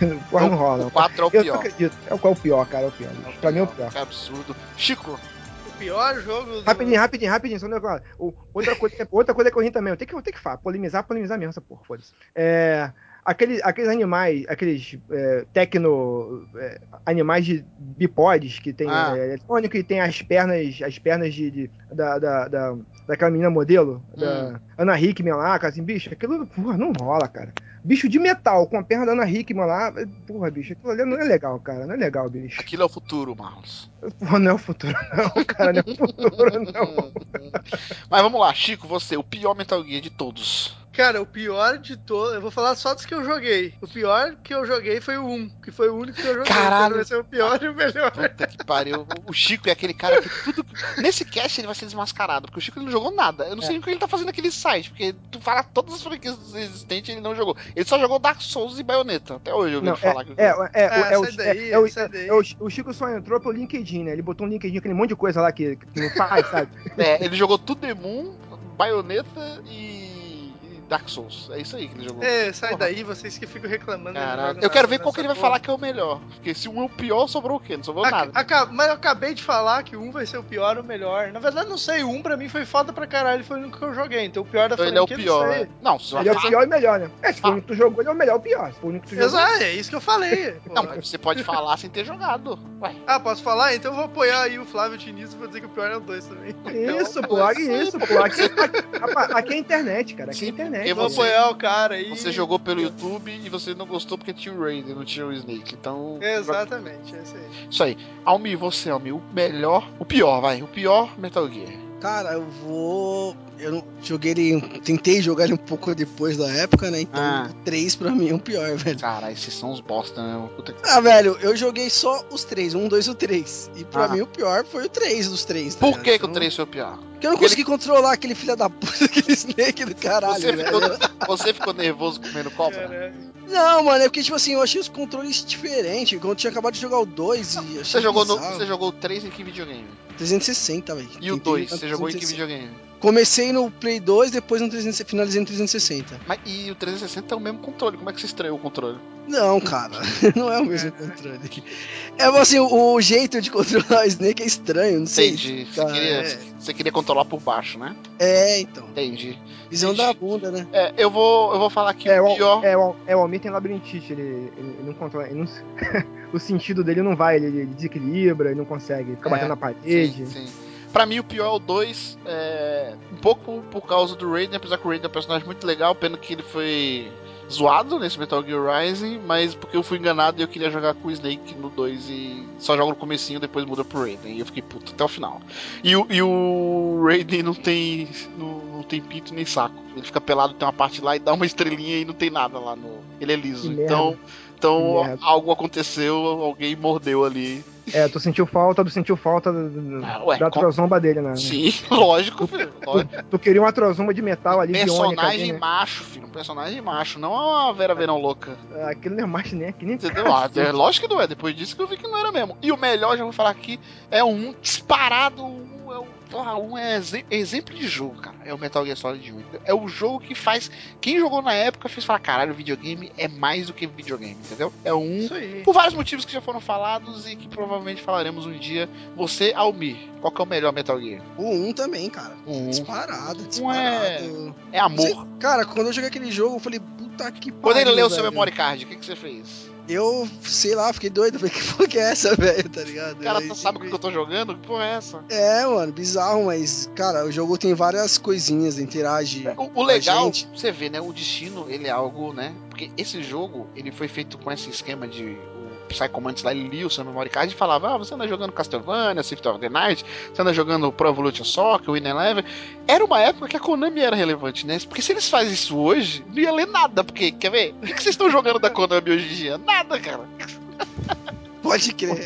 ele porra, não rola. O Não. 4 é o Eu não pior. acredito. É o qual é o pior, cara. É o pior. Pra mim é o pior. Que absurdo. Chico, O pior jogo do... Rapidinho, rapidinho, rapidinho, só um negócio. O- Outra coisa, outra coisa que eu ri também, eu tenho que, eu tenho que falar, polemizar, polemizar mesmo essa porra, foda-se. É, aquele, aqueles animais, aqueles é, tecno é, animais de bipodes que tem Ah. é, eletrônico e tem as pernas, as pernas de, de- da, da, da- daquela menina modelo, Hum. da Ana Hickman lá, cara, assim, bicho, aquilo, porra, não rola, cara. Bicho de metal, com a perna da Ana Hickman lá, porra, bicho, aquilo ali não é legal, cara, não é legal, bicho. aquilo é o futuro, Marlos. Porra, não é o futuro, não, cara, não é o futuro, não. Mas vamos lá, Chico, você, o pior Metal Gear de todos. Cara, o pior de todos. Eu vou falar só dos que eu joguei. O pior que eu joguei foi o 1, que foi o único que eu joguei. Caralho. Então Vai ser o pior e o melhor. Puta que pariu. O Chico é aquele cara que tudo. Nesse cast ele vai ser desmascarado, porque o Chico ele não jogou nada. Eu não sei nem o que ele tá fazendo naquele site, porque tu fala todas as franquias existentes ele não jogou. Ele só jogou Dark Souls e Bayonetta. Até hoje eu ouvi Não, falar que é, é, é, é, o- é é Chico só entrou pelo LinkedIn, né? Ele botou um LinkedIn, aquele monte de coisa lá que, que não faz, sabe? É, ele jogou To The Moon, Bayonetta e... Dark Souls. É isso aí que ele jogou. É, sai Porra. daí, vocês que ficam reclamando. Caralho. Eu quero ver qual que ele vai nessa falar que é o melhor. Porque se um é o pior, sobrou o quê? Não sobrou porra. nada. Aca- mas eu acabei de falar que um vai ser o pior ou o melhor. Na verdade, não sei. O um pra mim foi foda pra caralho. Foi o único que eu joguei. Então o pior da Então ele é o franquia, pior, não sei. né? Não, se Ele é o pior e melhor, né? É, se for o único que tu jogou, ele é o melhor ou o pior. Se for o único que tu jogou. Exato, é isso que eu falei. pô. Não, mas você pode falar sem ter jogado. Ué. Ah, posso falar? Então eu vou apoiar aí o Flávio Diniz e vou dizer que o pior é o 2 também. Isso, pô, olha isso, pô. Aqui, aqui- aqui é internet, cara. Aqui é Sim, internet. porque Vou você- apoiar o cara aí. Você jogou pelo YouTube e você não gostou porque tinha o Raiden, não tinha o Snake. Então. Exatamente, é isso aí. Isso aí. Almi, você, Almi, o melhor. O pior, vai. O pior Metal Gear. Cara, eu vou. Eu não joguei ele. Tentei jogar ele um pouco depois da época, né? Então Ah. o 3 pra mim é o pior, velho. Cara, esses são os bosta, né? Puta que- Ah, velho, eu joguei só os três, um, dois e o três. E pra Ah. mim o pior foi o 3 dos três. tá Por que, que o Então, 3 foi o pior? Porque eu não consegui controlar aquele filho da puta, aquele Snake do caralho, Você velho. ficou, você ficou nervoso comendo cobra? Caralho. Não, mano, é porque, tipo assim, eu achei os controles diferentes. Quando tinha acabado de jogar o 2 e achei Você jogou, no, você jogou o 3 em que videogame? 360, velho. E o Tentei 2, jogar você jogou em que 360. videogame? Comecei no Play 2, depois no 360, finalizei no 360. Mas, e o 360 é o mesmo controle, como é que você estreou o controle? Não, cara, não é o mesmo controle. É assim, o, o jeito de controlar o Snake é estranho, não sei. Entendi. Você queria, é. você queria controlar por baixo, né? É, então. Entendi. Visão da bunda, né? É, eu vou, eu vou falar aqui É, o o, pior. é, o, é, o Almir tem labirintite, ele, ele, ele não controla. Ele não, o sentido dele não vai, ele, ele desequilibra, ele não consegue, fica É, batendo na parede. Sim, sim. Pra mim, o pior é o 2. É... Um pouco por causa do Raiden, apesar que o Raiden é um personagem muito legal, pena que ele foi zoado nesse Metal Gear Rising, mas porque eu fui enganado e eu queria jogar com o Snake no 2 e só jogo no comecinho, depois muda pro Raiden. E eu fiquei puto até o final. E o, e o Raiden não tem, não, não tem pinto nem saco. Ele fica pelado, tem uma parte lá e dá uma estrelinha e não tem nada lá no. Ele é liso. Que Então, merda. então merda. algo aconteceu, alguém mordeu ali. É, tu sentiu falta, tu sentiu falta Ah, ué, da trozomba dele, né? Sim, lógico, filho. lógico. Tu queria uma trozomba de metal ali, biônica ali, personagem né? macho, filho. Um personagem macho, não uma Vera Verão louca. Aquilo não é mais nem aqui, nem Entendeu? Ah, é, lógico que não é. Depois disso que eu vi que não era mesmo. E o melhor, já vou falar aqui, é um disparado. É porra, um é exe- exemplo de jogo, cara. É o Metal Gear Solid 1. É o jogo que faz. Quem jogou na época fez falar: caralho, videogame é mais do que videogame, entendeu? É um. Isso aí. Por vários motivos que já foram falados e que provavelmente falaremos um dia. Você, Almir, qual que é o melhor Metal Gear? O 1 também, cara. O 1. Disparado, Um disparado. É amor. Você- cara, quando eu joguei aquele jogo, eu falei, puta que pariu. Quando ele leu o seu memory card, o que, que você fez? Eu, sei lá, fiquei doido. Falei, que porra que é essa, velho, tá ligado? Cara tá, sabe o que eu tô jogando? Que porra é essa? É, mano, bizarro, mas, cara, o jogo tem várias coisinhas, interage. O, o legal, você vê, né? O destino, ele é algo, né? Porque esse jogo, ele foi feito com esse esquema de. O Psycho Mantis lá, ele lia o seu memory card e falava: Ah, você anda jogando Castlevania, Symphony of the Night, você anda jogando Pro Evolution Soccer, Win Eleven. Era uma época que a Konami era relevante, né? Porque se eles fazem isso hoje, não ia ler nada. Porque, quer ver? O que, que vocês estão jogando da Konami hoje em dia? Nada, cara. Pode crer.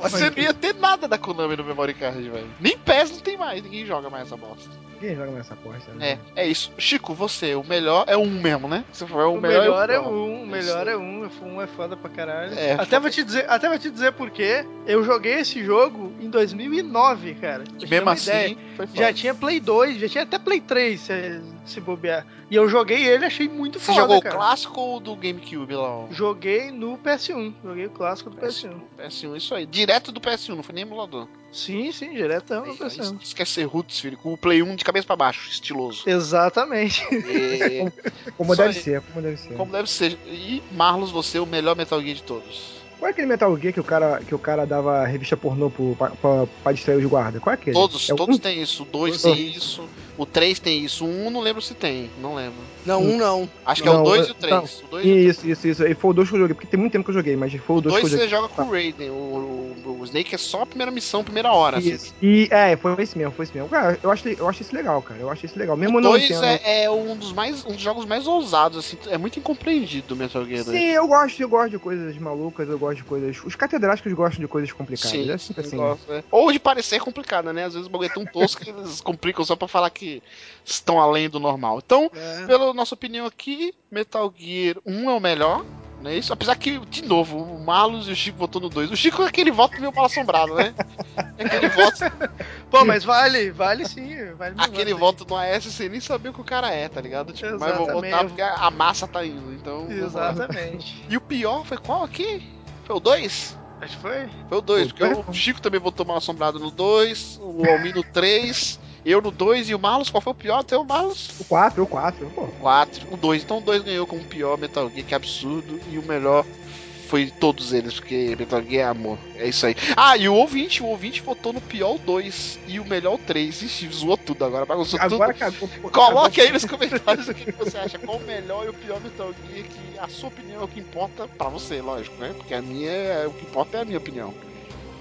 Você não ia ter nada da Konami no memory card, velho. Nem PES não tem mais, ninguém joga mais essa bosta. Quem joga nessa porta? né? É, é isso. Chico, você, o melhor é um mesmo, né? Você foi O melhor, é pior. um, o melhor é um, um é foda pra caralho. É, até, vou te dizer, até vou te dizer por quê. Eu joguei esse jogo em 2009, cara. E você mesmo assim, ideia. foi foda. Já tinha Play 2, já tinha até Play 3, se, se bobear. E eu joguei ele achei muito Você foda, jogou cara. o clássico ou do GameCube lá? ó? Joguei no PS1. Joguei o clássico do PS1. PS1, isso aí. Direto do PS1, não foi nem emulador. Sim, sim, PS1. Isso, isso quer ser roots, filho. Com o Play 1 de cabeça pra baixo, estiloso. Exatamente. E- Como Só deve ser, como deve ser. como deve ser. E Marlos, você, o melhor Metal Gear de todos. Qual é aquele Metal Gear que o cara, que o cara dava revista pornô pro, pra, pra, pra distrair os guardas? Qual é aquele? Todos, é o todos um? têm isso. O 2 Todos. tem isso. O 3 tem isso. O 1 não lembro se tem. Não lembro. Não, um não. Acho que é o Não, 2 e o não. 3. O 2 e o Isso, isso, isso. E foi o 2 que eu joguei, porque tem muito tempo que eu joguei, mas foi o 2 que eu dois joguei. você joga com o Raiden. O, o, o Snake é só a primeira missão, primeira hora. assim. E é, foi esse mesmo, foi esse mesmo. Cara, eu acho, eu acho isso legal, cara. Eu acho isso legal. Mesmo O não 2 entendo. é, é um dos mais um dos jogos mais ousados, assim, é muito incompreendido do Metal Gear 2. Sim, eu gosto, eu gosto de coisas malucas, eu gosto de coisas. Os catedráticos gostam de coisas complicadas. Sim, é sempre assim. gosto, é. Ou de parecer complicada, né? Às vezes o bagulho é tão tosco que eles complicam só pra falar que estão além do normal. Então, É. pela nossa opinião aqui, Metal Gear 1 é o melhor. Não é isso? Apesar que, de novo, o Malus e o Chico votou no 2. O Chico é aquele voto meio mal assombrado, né? É aquele voto, Pô, mas vale, vale sim. Vale aquele voto. no AS sem nem saber o que o cara é, tá ligado? Tipo, mas vou votar porque a massa tá indo. Então. Exatamente. E o pior foi qual aqui? Foi o 2? Acho que foi. Foi o 2, O porque dois? o Chico também votou mal assombrado no 2, o Almin no 3, eu no 2 e o Marlos, qual foi o pior? Até o Marlos? O 4, o 4, pô. 4. O 2, então o 2 ganhou como o pior Metal Gear, que absurdo, e o melhor foi todos eles, porque Metal Gear é amor. É isso aí. Ah, e o ouvinte, o ouvinte votou no pior o 2 e o melhor o 3. Ixi, zoou tudo agora, bagunçou Agora tudo. cagou. pô, Coloque aí nos comentários o que você acha. Qual o melhor e o pior Metal Gear, que a sua opinião é o que importa pra você, lógico, né? Porque a minha, é- o que importa é a minha opinião.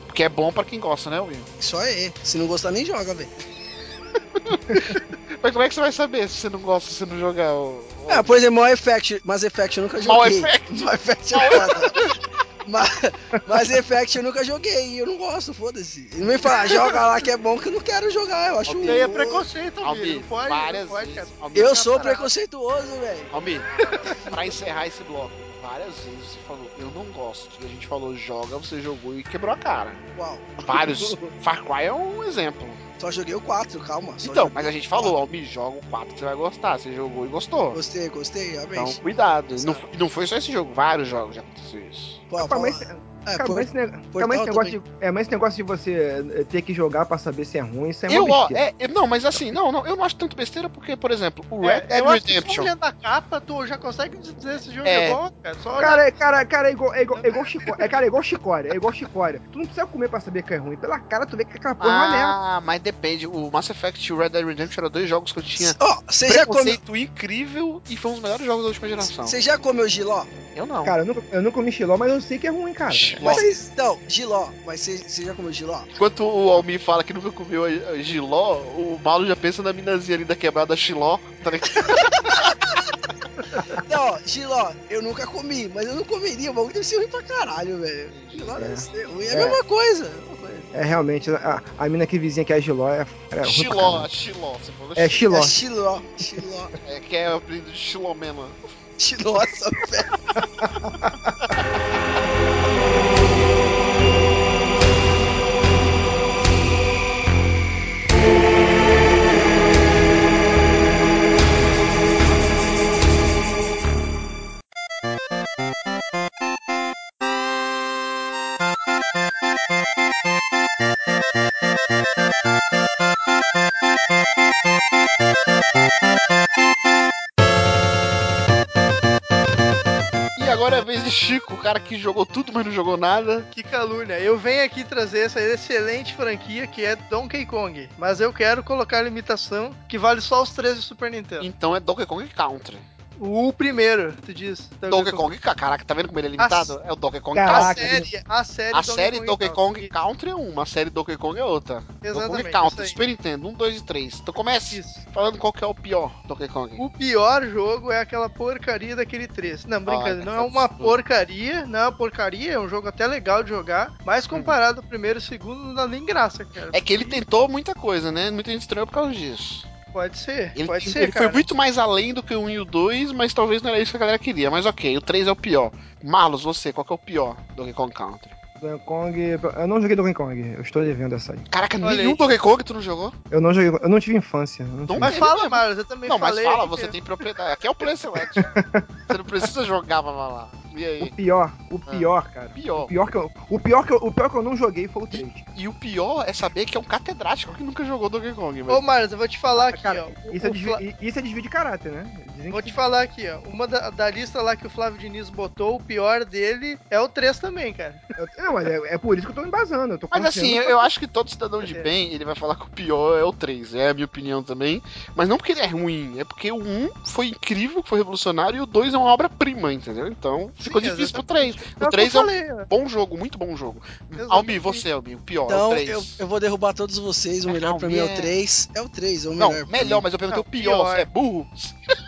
Porque é bom pra quem gosta, né, Will? Só é. Se não gostar, nem joga, velho. Mas como é que você vai saber se você não gosta, se você não jogar o. É, por exemplo, Mass Effect. Mass Effect eu nunca joguei. Mass Effect. Mass Effect é foda. Mas, Effect eu nunca joguei e eu não gosto, foda-se. E não me fala, joga lá que é bom que eu não quero jogar, eu acho. E aí é preconceito, Almir, pode, várias não pode, vezes. Almir, Eu sou Parado. preconceituoso, velho. Almir, pra encerrar esse bloco, várias vezes você falou, eu não gosto. E a gente falou, joga, você jogou e quebrou a cara. Uau. Vários. Far Cry é um exemplo. Só joguei o 4, calma. Só Então, mas a gente 4. falou, Almir, joga o 4 que você vai gostar. Você jogou e gostou. Gostei, gostei, Então, realmente. cuidado. Não, e não foi só esse jogo, vários jogos já aconteceu isso. Pô, Pô, fala- mas É, Cara, por- mas esse, ne- cara, mas esse negócio de, é, mas esse negócio de você eh, ter que jogar pra saber se é ruim, isso é uma Eu, ó, é, é- não, mas assim, não, não, eu não acho tanto besteira porque, por exemplo, o Red É, Dead eu acho que só Redemption. olhando a capa, tu já consegue dizer se o jogo É. é, bom, cara. Só olhar. Cara, é- cara, cara, é igual, é igual, é igual chicória. É, cara, é igual chicória. É igual chicória. Tu não precisa comer pra saber que é ruim. Pela cara, tu vê que aquela porra é uma merda. Ah, mas depende. O Mass Effect e o Red Dead Redemption eram dois jogos que eu tinha comeu. preconceito incrível e foi um dos melhores jogos da última geração. Você já comeu giló? Eu não. Cara, eu nunca, eu nunca comi xiló, mas eu sei que é ruim, cara. Xiló. Mas, não, giló. Mas você, você já comeu giló? Enquanto o Almir fala que nunca comeu a, a giló, o Malo já pensa na minazinha ali da quebrada xiló, tá ligado? Não, giló, eu nunca comi, mas eu não comeria. O bagulho deve ser ruim pra caralho, velho. Giló deve ser ruim. É a É. mesma coisa. é a mesma coisa. É realmente, a, a mina que vizinha que é a Giló é, é Xiló, xiló, você falou É xiló. É xiló, xiló. É que é o apelido de xilomena. Xiló, essa cara que jogou tudo, mas não jogou nada. Que calúnia. Eu venho aqui trazer essa excelente franquia que é Donkey Kong. Mas eu quero colocar a limitação que vale só os três do Super Nintendo. Então é Donkey Kong Country. O primeiro, tu diz. Donkey Kong, ca- caraca, tá vendo como ele é limitado? É o Donkey Kong Caraca. A série, a série, A série Donkey Kong Country. É uma, a série Donkey Kong é outra. Donkey Exatamente. Kong Country. Super Nintendo, 1, 2 e 3. Então comece Isso. falando qual que é o pior Donkey Kong. O pior jogo é aquela porcaria daquele 3. Não, brincadeira, Ah, não é uma porcaria, não é uma porcaria, é um jogo até legal de jogar, mas comparado ao primeiro e segundo não dá nem graça, cara. É que ele tentou muita coisa, né? Muita gente estranhou por causa disso. Pode ser, Ele, pode ele ser, cara. foi muito mais além do que o 1 e o 2, mas talvez não era isso que a galera queria. Mas ok, o 3 é o pior. Marlos, você, qual que é o pior Donkey Kong Country? Donkey Kong. Eu não joguei Donkey Kong, eu estou devendo essa aí. Caraca, Olha nenhum aí. Donkey Kong tu não jogou? Eu não joguei. Eu não tive infância. não Não tive- Mas fala. Marlos, eu também Não, mas falei. fala, que- você tem propriedade. Aqui é o Play Select. você não precisa jogar pra falar. E O aí? pior, o pior, cara. Pior. O pior, que eu, o, pior que eu, o pior que eu não joguei foi o 3. E o pior é saber que é um catedrático que nunca jogou Donkey Kong. Mas... Ô, Marlos, eu vou te falar aqui, Cara, ó. O- isso, é o desvio, Fla- isso é desvio de caráter, né? Dizem Vou que- te falar aqui, ó. Uma da, da lista lá que o Flávio Diniz botou, o pior dele é o 3 também, cara. eu- não, mas é, é por isso que eu tô embasando. Eu tô Mas assim, eu, eu acho que todo cidadão de É. bem, ele vai falar que o pior é o 3. É a minha opinião também. Mas não porque ele é ruim, é porque o 1 foi incrível, foi revolucionário, e o 2 é uma obra-prima, entendeu? Então ficou Sim, difícil pro exatamente. 3. É O o que 3 eu é um ó. bom jogo, muito bom jogo. Exatamente. Almi, você, Almi, o pior, é o Então, 3. eu, eu vou derrubar todos vocês. O É, melhor pra mim é o é- 3. É o 3, é o Não, melhor. pra melhor, mas eu perguntei Não, o pior, pior. você é burro?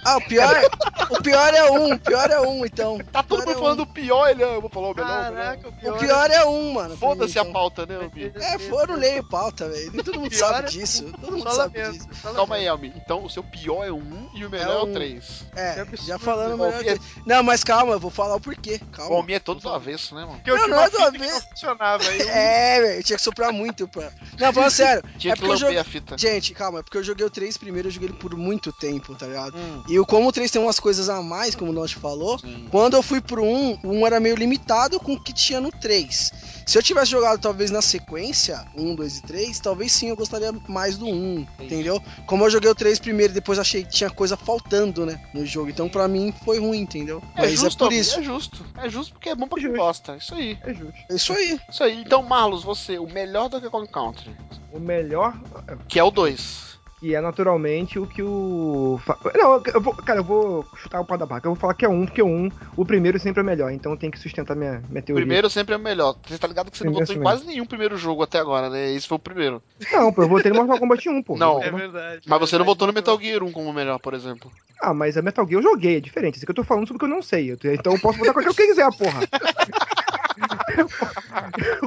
Ah, o pior é. o pior é um. O pior é um, então. Tá todo O mundo é falando um. o pior, ele eu vou falar o melhor. o melhor. Caraca, o pior. O pior é um, mano. pra mim, Foda-se a então. pauta, né, Almi? É, foram leio pauta, velho. Nem Todo mundo Pior sabe é- disso. Todo mundo Só sabe lamento, disso. Calma aí, Almi. Então o seu pior é o 1 e o melhor É é, o um- 3. Que É, já falando o melhor. que- Não, mas calma, eu vou falar o porquê. O Calma. Almi é todo do avesso, né, mano? Porque eu Não, a não funcionava. Aí eu- É, velho, tinha que soprar muito pra. Não, falando sério. Tinha é que eu lamber joguei. a fita. Gente, calma, é porque eu joguei o 3 primeiro, eu joguei ele por muito tempo, tá ligado? Hum, E o- como o 3 tem umas coisas a mais, como o Note falou, sim. quando eu fui pro 1, o 1 era meio limitado com o que tinha no 3. Se eu tivesse jogado talvez na sequência, 1, 2 e 3, talvez sim eu gostaria mais do 1, entendeu? Como eu joguei o 3 primeiro e depois achei que tinha coisa faltando, né, no jogo. Então pra mim foi ruim, entendeu? É Mas justo, é por isso. é justo. É justo porque é bom pra quem Justo. gosta. Isso aí. É justo. É isso aí. Isso aí. Então, Marlos, você, o melhor Donkey Kong Country, O melhor, que é o 2. Que é naturalmente o que o. Não, eu vou, cara, eu vou chutar o pau da barca. Eu vou falar que é um, porque o um, o primeiro sempre é melhor. Então tem que sustentar minha, minha O teoria. primeiro sempre é o melhor. Você tá ligado que você não Primeiro votou em sempre. quase nenhum primeiro jogo até agora, né? Esse foi o primeiro. Não, pô, eu votei no Mortal Kombat 1, pô. Não. Eu É verdade. Mas você não votou no Metal Gear 1 como o melhor, por exemplo. Ah, mas a Metal Gear eu joguei, é diferente. Isso que eu tô falando sobre o que eu não sei. Eu- Então eu posso botar qualquer que quiser, porra.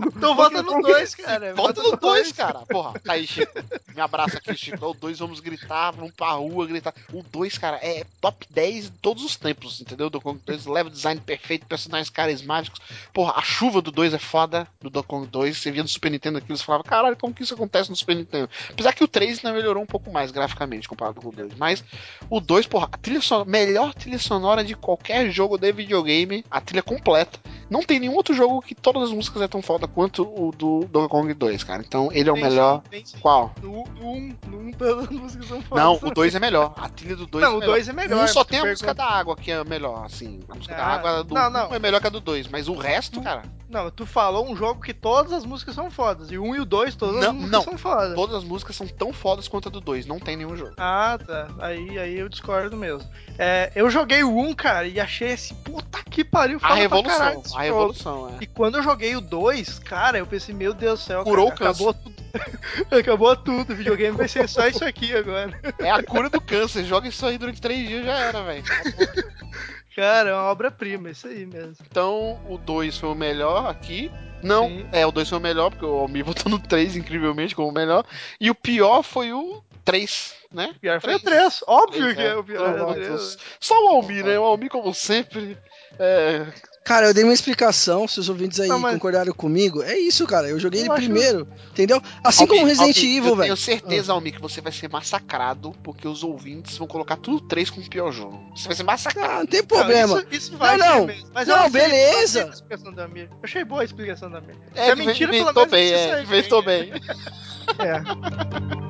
Então vota no 2, cara. Volta no 2, cara. Porra, tá aí, Chico. Me abraça aqui, Chico. O 2 vamos gritar, vamos pra rua gritar. O 2, cara, é top 10 de todos os tempos, entendeu? Do Kong 2, level design perfeito, personagens carismáticos. Porra, a chuva do 2 é foda, do Donkey Kong 2. Você via no Super Nintendo aquilo, você falava, caralho, como que isso acontece no Super Nintendo? Apesar que o 3 ainda melhorou um pouco mais graficamente comparado com o 2. Mas o 2, porra, a trilha sonora, melhor trilha sonora de qualquer jogo de videogame, a trilha completa. Não tem nenhum outro jogo que todas as músicas é tão foda quanto o do Donkey Kong 2, cara. Então ele é o Tem melhor. tem. Qual? No 1, no 1 todas as músicas são fodas. Não, o 2 é melhor. A trilha do 2 Não, é o melhor. 2 é melhor. Um só tem a tu música pergunta- da água que é melhor, assim. A música da Ah, água do não, 1 não. é melhor que a do 2, mas o resto, cara, Não, tu falou um jogo que todas as músicas são fodas. E o 1 e o 2, todas Não, as músicas não. são fodas. todas as músicas são tão fodas quanto a do 2. Não tem nenhum jogo. Ah, tá. Aí, aí eu discordo mesmo. É, eu joguei o 1, cara, e achei esse puta que pariu A foda pra revolução, caralho a revolução, é. E quando eu joguei o 2, cara, eu pensei, meu Deus do céu, Curou cara, o câncer. acabou tudo. acabou tudo. O videogame vai ser só isso aqui agora. É a cura do câncer. Joga isso aí durante 3 dias já era, velho. Cara, é uma obra-prima, isso aí mesmo. Então, o 2 foi o melhor aqui. Não, Sim. é, o 2 foi o melhor, porque o Almir votou no 3, incrivelmente, como o melhor. E o pior foi o 3, né? O pior foi o Três. 3. Óbvio Três, que é. é o pior. Então, é o. Só o Almir, né? O Almir, como sempre. É, Cara, eu dei uma explicação, se os ouvintes aí Não, mas- concordaram comigo. É isso, cara. Eu joguei Eu ele acho- primeiro, entendeu? Assim como Almir, Resident Almir, Evil, Eu tenho velho. certeza, Almir, que você vai ser massacrado, porque os ouvintes vão colocar tudo 3 como o pior jogo. Você vai ser Ah, massacrado. não tem problema. Não, isso, isso vai Não, não. mesmo. Mas Não, eu beleza. eu explicação da Mir. Eu achei boa a explicação da Mir. É, é mentira, pelo inventou menos bem, você é, sabe inventou bem. bem. É.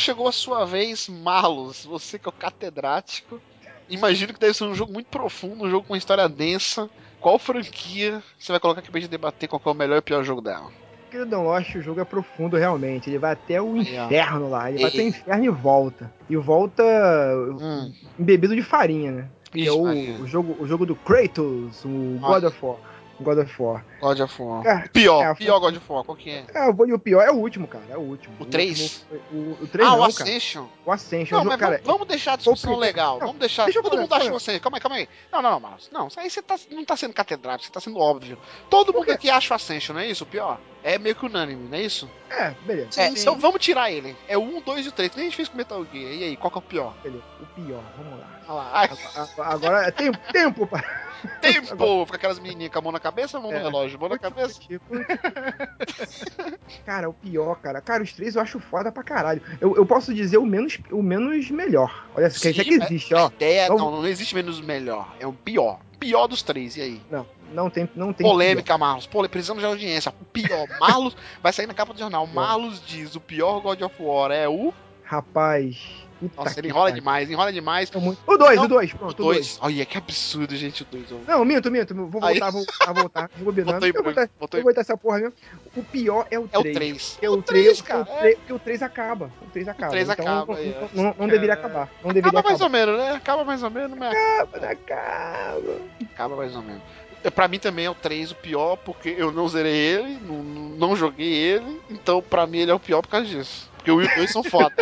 chegou a sua vez, Marlos. Você que é o catedrático. Imagino que deve ser um jogo muito profundo, um jogo com uma história densa. Qual franquia você vai colocar aqui pra gente debater qual é o melhor e pior jogo dela? Querido Lost, o jogo é profundo realmente. Ele vai até o ó. inferno lá. Ele vai E- até o inferno e volta. E volta Hum, embebido de farinha, né? Que é Ixi, o, o jogo, o jogo do Kratos, o God of War. God of War. God of War. Cara, Pior, é, pior God of War, qual que é? É, o- e o pior é o último, cara. É o último. O três? último foi- O, o 3 ah, não, o cara. Ascension. O Ascension. Não, mas cara, vamos, deixar a discussão legal. não, vamos deixar. Todo mundo acha você. Calma aí, calma aí. Não, não, não, Marlos. Não, isso aí você tá, não tá sendo catedrático, você tá sendo óbvio. Todo mundo aqui acha o Ascension, não é isso? O pior? É meio que unânime, não é isso? É, beleza. é, Sim, então vamos tirar ele. É o 1, 2 e o 3. Nem a gente fez com Metal Gear. E aí, qual que é o pior? beleza. O pior, vamos lá. Olha lá. Agora, agora é tempo, tempo para. tempo! Fica aquelas menininhas com a mão na cabeça ou mão no É. relógio? Mão na cabeça. Cara, o pior, cara. Cara, os três eu acho foda pra caralho. Eu, eu posso dizer o menos, o menos melhor. Olha, isso aqui Sim, existe, A ó. ideia, Vamos- não, não existe menos melhor. É o pior. Pior dos três, e aí? Não, não tem, não tem. Polêmica, Marlos. Pô, precisamos de audiência. O pior. Marlos vai sair na capa do jornal. Marlos diz: o pior God of War é o. pior. Rapaz. Puta Nossa, ele enrola pariu. demais, enrola demais. É O 2, Não, o 2, O pronto, o 2. 2. Olha, que absurdo, gente, o 2. Não, minto, minto. Vou Aí. voltar, vou voltar, voltar. Vou botar. vou botar, essa porra mesmo. O pior é o É 3. o 3. Porque o O 3, 3, cara. o 3, porque o 3 acaba. O 3 acaba. três então, acaba, não, aí, ó. não, não, deveria acabar. Não deveria Acaba mais acabar. ou menos, né? Acaba mais ou menos, mas Acaba, acaba. acaba mais ou menos. É, Pra mim também é o 3 o pior, porque eu não zerei ele, não, não joguei ele, então pra mim ele é o pior por causa disso. Porque o 1 e o 2 são foda.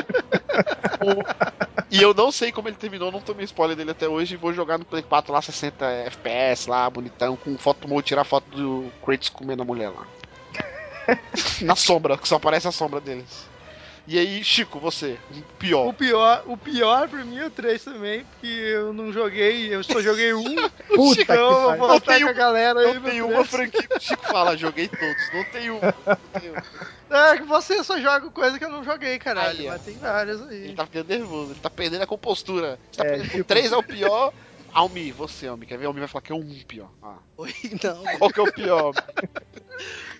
O- E eu não sei como ele terminou, não tomei spoiler dele até hoje, e vou jogar no Play 4 lá, 60 FPS lá, bonitão, com foto, vou tirar foto do Kratos comendo a mulher lá. Na sombra, que só aparece a sombra deles. E aí, Chico, você, o pior. O pior, o pior pra mim é o 3 também, porque eu não joguei, eu só joguei um. Puta que então eu vou Não tem com a galera aí Não tem 3. uma franquia que o Chico fala, joguei todos. Não tem uma. Não tem uma. É que você só joga coisa que eu não joguei, caralho. Aí, mas tem várias Ele aí. tá ficando nervoso, ele tá perdendo a compostura. Você tá É, perdendo- Chico. O 3 é o pior. Almi, você, Almi, quer ver? Almi vai falar que é o 1 pior. Ah. Oi, não. Qual que é o pior?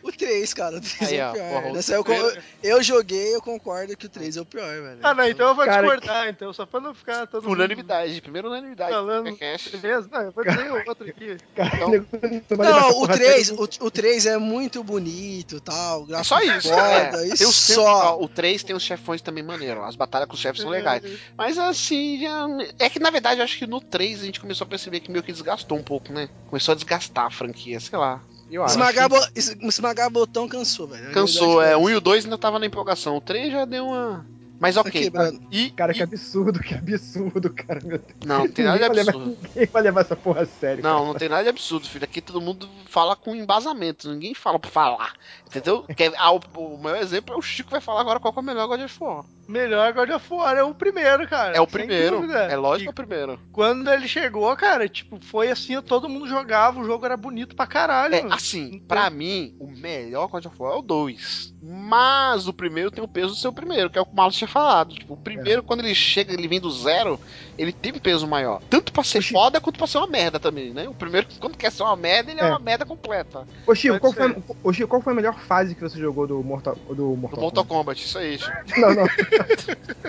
O 3, cara, o 3 Aí, é ó, o pior. porra, o Nessa eu, primeiro- eu joguei, eu concordo que o 3 é o pior, velho. Ah, não, então eu vou Cara, discordar, então, só pra não ficar todo mundo Unanimidade, primeiro unanimidade. falando. Beleza? Não, eu vou dizer o outro aqui. Cara, Então- não o porra a 3, sério. o, o 3 é muito bonito tal. É só isso. Foda, é. isso tem- só. ó, o 3 tem os chefões também maneiro. As batalhas com os chefes são legais. Mas assim, já... é que na verdade eu acho que no 3 a gente começou a perceber que meio que desgastou um pouco, né? Começou a desgastar a franquia, sei lá. Eu acho. Esmagar, bo- es- esmagar botão cansou, velho. Cansou, é. O 1 e o 2 ainda tava na empolgação. O 3 já deu uma. Mas tá ok. quebrando. E, Cara, que e- absurdo, que absurdo, cara. Meu Deus. Não, não tem nada de levar- absurdo. Ninguém vai levar essa porra a sério. Não, não tem nada de absurdo, filho. Aqui todo mundo fala com embasamento. Ninguém fala por falar. Entendeu? Que- ah, o, o meu exemplo é o Chico vai falar agora qual que é o melhor God of War. Melhor God of War é o primeiro, cara. É o primeiro. dúvida. É lógico E que é o primeiro. quando ele chegou, cara, tipo, foi assim, todo mundo jogava, o jogo era bonito pra caralho. É, assim, pra mim, o melhor God of War é o 2. Mas o primeiro tem o peso do seu primeiro, que é o que o Marlon tinha falado. Tipo, o primeiro, quando ele chega, ele vem do zero, ele tem um peso maior. Tanto pra ser Oxi. foda quanto pra ser uma merda também, né? O primeiro, quando quer ser uma merda, ele é, É. uma merda completa. Ô, Chico, qual foi, ô, Chico, qual foi a melhor fase que você jogou do Mortal, do Do Mortal, Mortal Kombat, isso aí, Chico. Kombat? Não, não.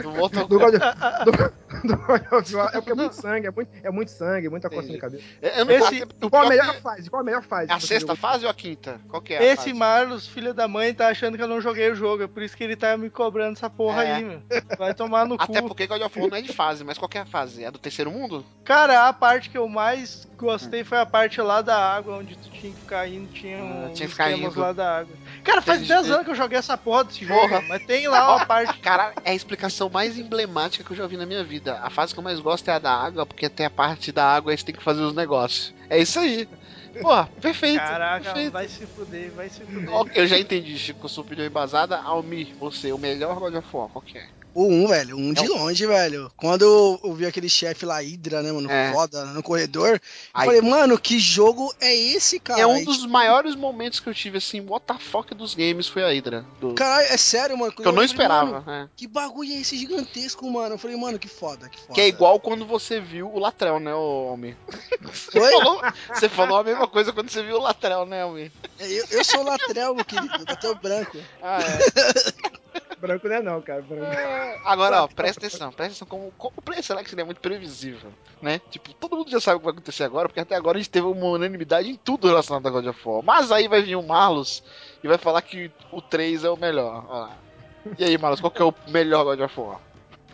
Do Mortal Do Kombat. God, do, do God of War. É porque é muito sangue, é muito, é muito sangue, muita coisa na cabeça. Eu não Esse- o Qual a melhor que fase? Qual a melhor fase? é a sexta jogou? fase ou a quinta? Qual que é a Esse fase? Marlos, filho da mãe, tá achando que eu não joguei o jogo. É por isso que ele tá me cobrando essa porra É. aí, meu. Vai tomar no Até cu. porque God of War não é de fase, mas qual que é a fase? É do terceiro mundo? Cara, a parte que eu mais gostei foi a parte lá da água, onde tu tinha que ficar indo, tinha Ah, um tinha que ficar indo. lá da água. Cara, faz Entendi. 10 anos que eu joguei essa porra desse jogo, mas tem lá uma parte. Cara, é a explicação mais emblemática que eu já vi na minha vida. A fase que eu mais gosto é a da água, porque tem a parte da água e você tem que fazer os negócios. É isso aí. Pô, perfeito. Caraca, perfeito. vai se fuder, vai se fuder. Ok, eu já entendi, Chico, sua opinião embasada. Almir, você, o melhor God of War, qual que é? O 1, velho, um de É o- longe, velho. Quando eu, eu vi aquele chefe lá, Hydra, né, mano, É. foda, no corredor, eu Aí- falei, mano, que jogo é esse, cara? é um Aí, dos maiores momentos que eu tive, assim, what the fuck dos games foi a Hydra. Do... Caralho, é sério, mano. Que eu não falei, esperava. é. que bagulho é esse gigantesco, mano? Eu falei, mano, que foda, que foda. Que é igual quando você viu o Latrell, né, Almir? Foi? Você falou, você falou a mesma coisa quando você viu o Latrell, né, Almir? Eu, eu sou latrel, meu querido, bateu branco. Ah, é. Branco não é não, cara. Branco. Agora, ó, presta atenção, presta atenção como, como o Play Select ele é muito previsível, né? Tipo, todo mundo já sabe o que vai acontecer agora, porque até agora a gente teve uma unanimidade em tudo relacionado a God of War. Mas aí vai vir o Marlos e vai falar que o 3 é o melhor. Ó. E aí, Marlos, qual que é o melhor God of War?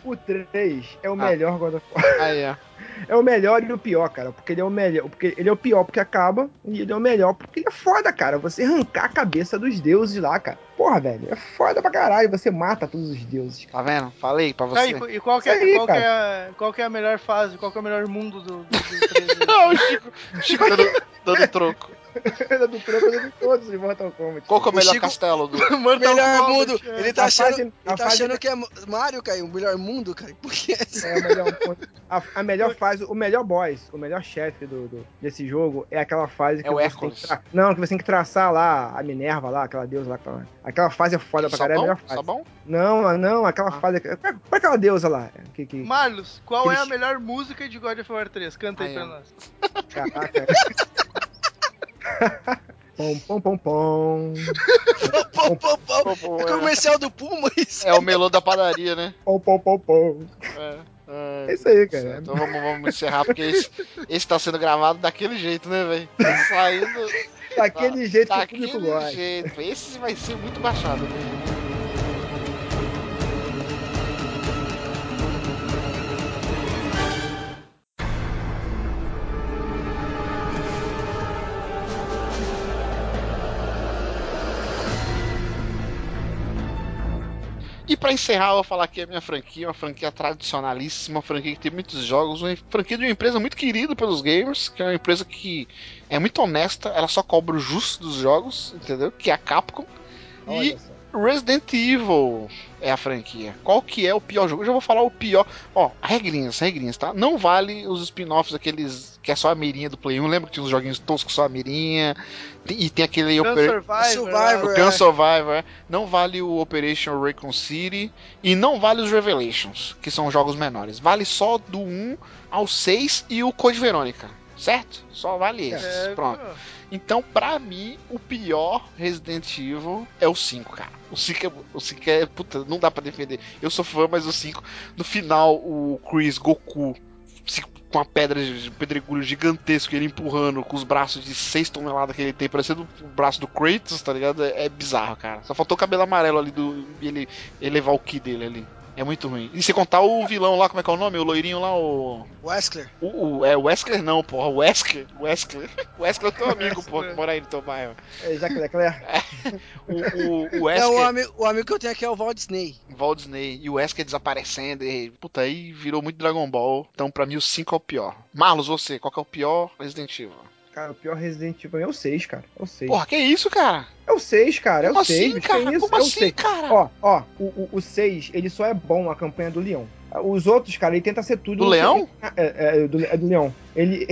O 3 é o Ah. melhor God of War. Aí, ó. É o melhor e o pior, cara. Porque ele é o melhor. Porque ele é o pior porque acaba. E ele é o melhor porque ele é foda, cara. Você arrancar a cabeça dos deuses lá, cara. Porra, velho. É foda pra caralho. Você mata todos os deuses. cara. Tá vendo? Falei pra Tá, você. e, e qual, que é, aí, qual, que é, a- qual que é a melhor fase? Qual que é o melhor mundo do, do, do 3? Não, o Chico, Chico dando, dando troco. Ele é do troco de todos de Mortal Kombat. Qual que é o melhor Chico- castelo do. Mortal melhor Kombat, mundo. é. Ele tá A achando, fase- ele a tá fase- achando que é Mario, cara, o melhor mundo, cara. Por que essa? É o melhor. A, a melhor fase, o melhor boss, o melhor chefe do, do- desse jogo é aquela fase que É o você tem que tra... Não, que você tem que traçar lá a Minerva lá, aquela deusa lá. Aquela, aquela fase é foda pra caralho, é a melhor fase. Sabão? Não, não, aquela Ah. fase. Qual é qual é aquela deusa lá? Que, que... Marlos, qual é a melhor música de God of War 3? Canta aí Aí, pra nós. Caraca. pom, pom, pom, pom. Pô, pô, pô. Pô, pô, É é. comercial do Puma, isso. É o melô da padaria, né? Pom, pom, pom, pom. É. É É. isso aí, cara. Então vamos, vamos encerrar, porque esse, esse tá sendo gravado daquele jeito, né, velho? Tá Saindo Daquele jeito que o daquele público gosta. jeito. Esse vai ser muito baixado, né? E pra encerrar, eu vou falar aqui a minha franquia, uma franquia tradicionalíssima, uma franquia que tem muitos jogos, uma franquia de uma empresa muito querida pelos gamers, que é uma empresa que é muito honesta, ela só cobra o justo dos jogos, entendeu? Que é a Capcom. E Olha só. Resident Evil é a franquia. Qual que é o pior jogo? Eu já vou falar o pior. Ó, regrinhas, regrinhas, tá? Não vale os spin-offs, aqueles que é só a mirinha do Play 1. Lembra que tinha uns joguinhos toscos só a mirinha? E tem aquele Gun Oper- Survivor. Gun Survivor. é. Não vale o Operation Raccoon City. E não vale os Revelations, que são jogos menores. Vale só do 1 ao 6 e o Code Verônica. Certo? Só vale esses. É, Pronto. Então, pra mim, o pior Resident Evil é o 5, cara. O 5 é. O 5 é. Puta, não dá pra defender. Eu sou fã, mas o 5. No final, o Chris Goku. se- Com uma pedra de um pedregulho gigantesco, ele empurrando com os braços de 6 toneladas que ele tem, parecendo o braço do Kratos, tá ligado? É, é bizarro, cara. Só faltou o cabelo amarelo ali do. ele elevar o ki dele ali. É muito ruim. E se contar o vilão lá, como é que é o nome? O loirinho lá, o. Wesker. O, o- é o Wesker não, porra. O Wesker. Wesker. O Wesker é o teu amigo, porra, que mora aí no teu bairro. É, Jacques Leclerc. O, o, o É, o, Wesker, amigo, o amigo que eu tenho aqui é o Walt Disney. Walt Disney, e o Wesker desaparecendo. E, puta, aí virou muito Dragon Ball. Então, pra mim, o 5 é o pior. Marlos, você, qual que é o pior Resident Evil? Cara, o pior Resident Evil é o 6, cara. É o 6. Porra, que isso, cara? É o 6, cara. É o 6. assim, cara? Isso? Como é assim, 6. cara? Ó, ó, o, o, o 6, ele só é bom a campanha do Leão. Os outros, cara, ele tenta ser tudo. Do Leão? É, é, do, é do Leão. Ele,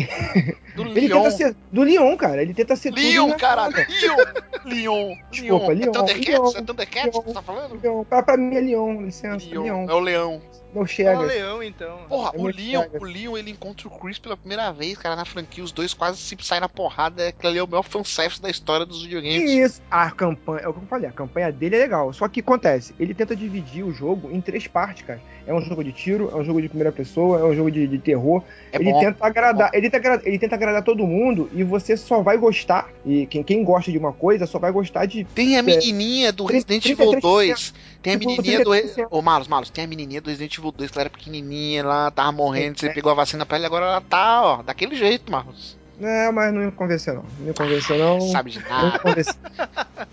Do ele Leon. tenta ser. Do Leão, cara. Ele tenta ser tudo. Leon, na- caralho. Leon. Leon. Desculpa, Leon. É Leon, Thundercats? Leon, É Thundercats que Leon. você tá falando? Leão. Pra, pra mim é Leão, licença. Leon. Leão. É o Leão. Não chega. leão, então. Porra, É o Leon, o Leon, ele encontra o Chris pela primeira vez, cara, na franquia. Os dois quase se saem na porrada. Aquele ali é o maior fanservice da história dos videogames. Isso, a campanha, é o que eu falei, a campanha dele é legal. Só que acontece, ele tenta dividir o jogo em três partes, cara. É um jogo de tiro, é um jogo de primeira pessoa, é um jogo de, de terror. É ele bom. tenta agradar, ele tenta, agra- ele tenta agradar todo mundo e você só vai gostar. E quem, quem gosta de uma coisa só vai gostar de. Tem a menininha do Resident Evil 33%. 2. Tem a menininha do. 33%. Ô, Malos, Malos, tem a menininha do Resident Evil 2 que ela era pequenininha, ela tava morrendo, você É. pegou a vacina pra ela e agora ela tá, ó, daquele jeito, Marlos. Não, mas não me convenceu, não. Não me convenceu, não. Sabe de Não nada. me convenceu,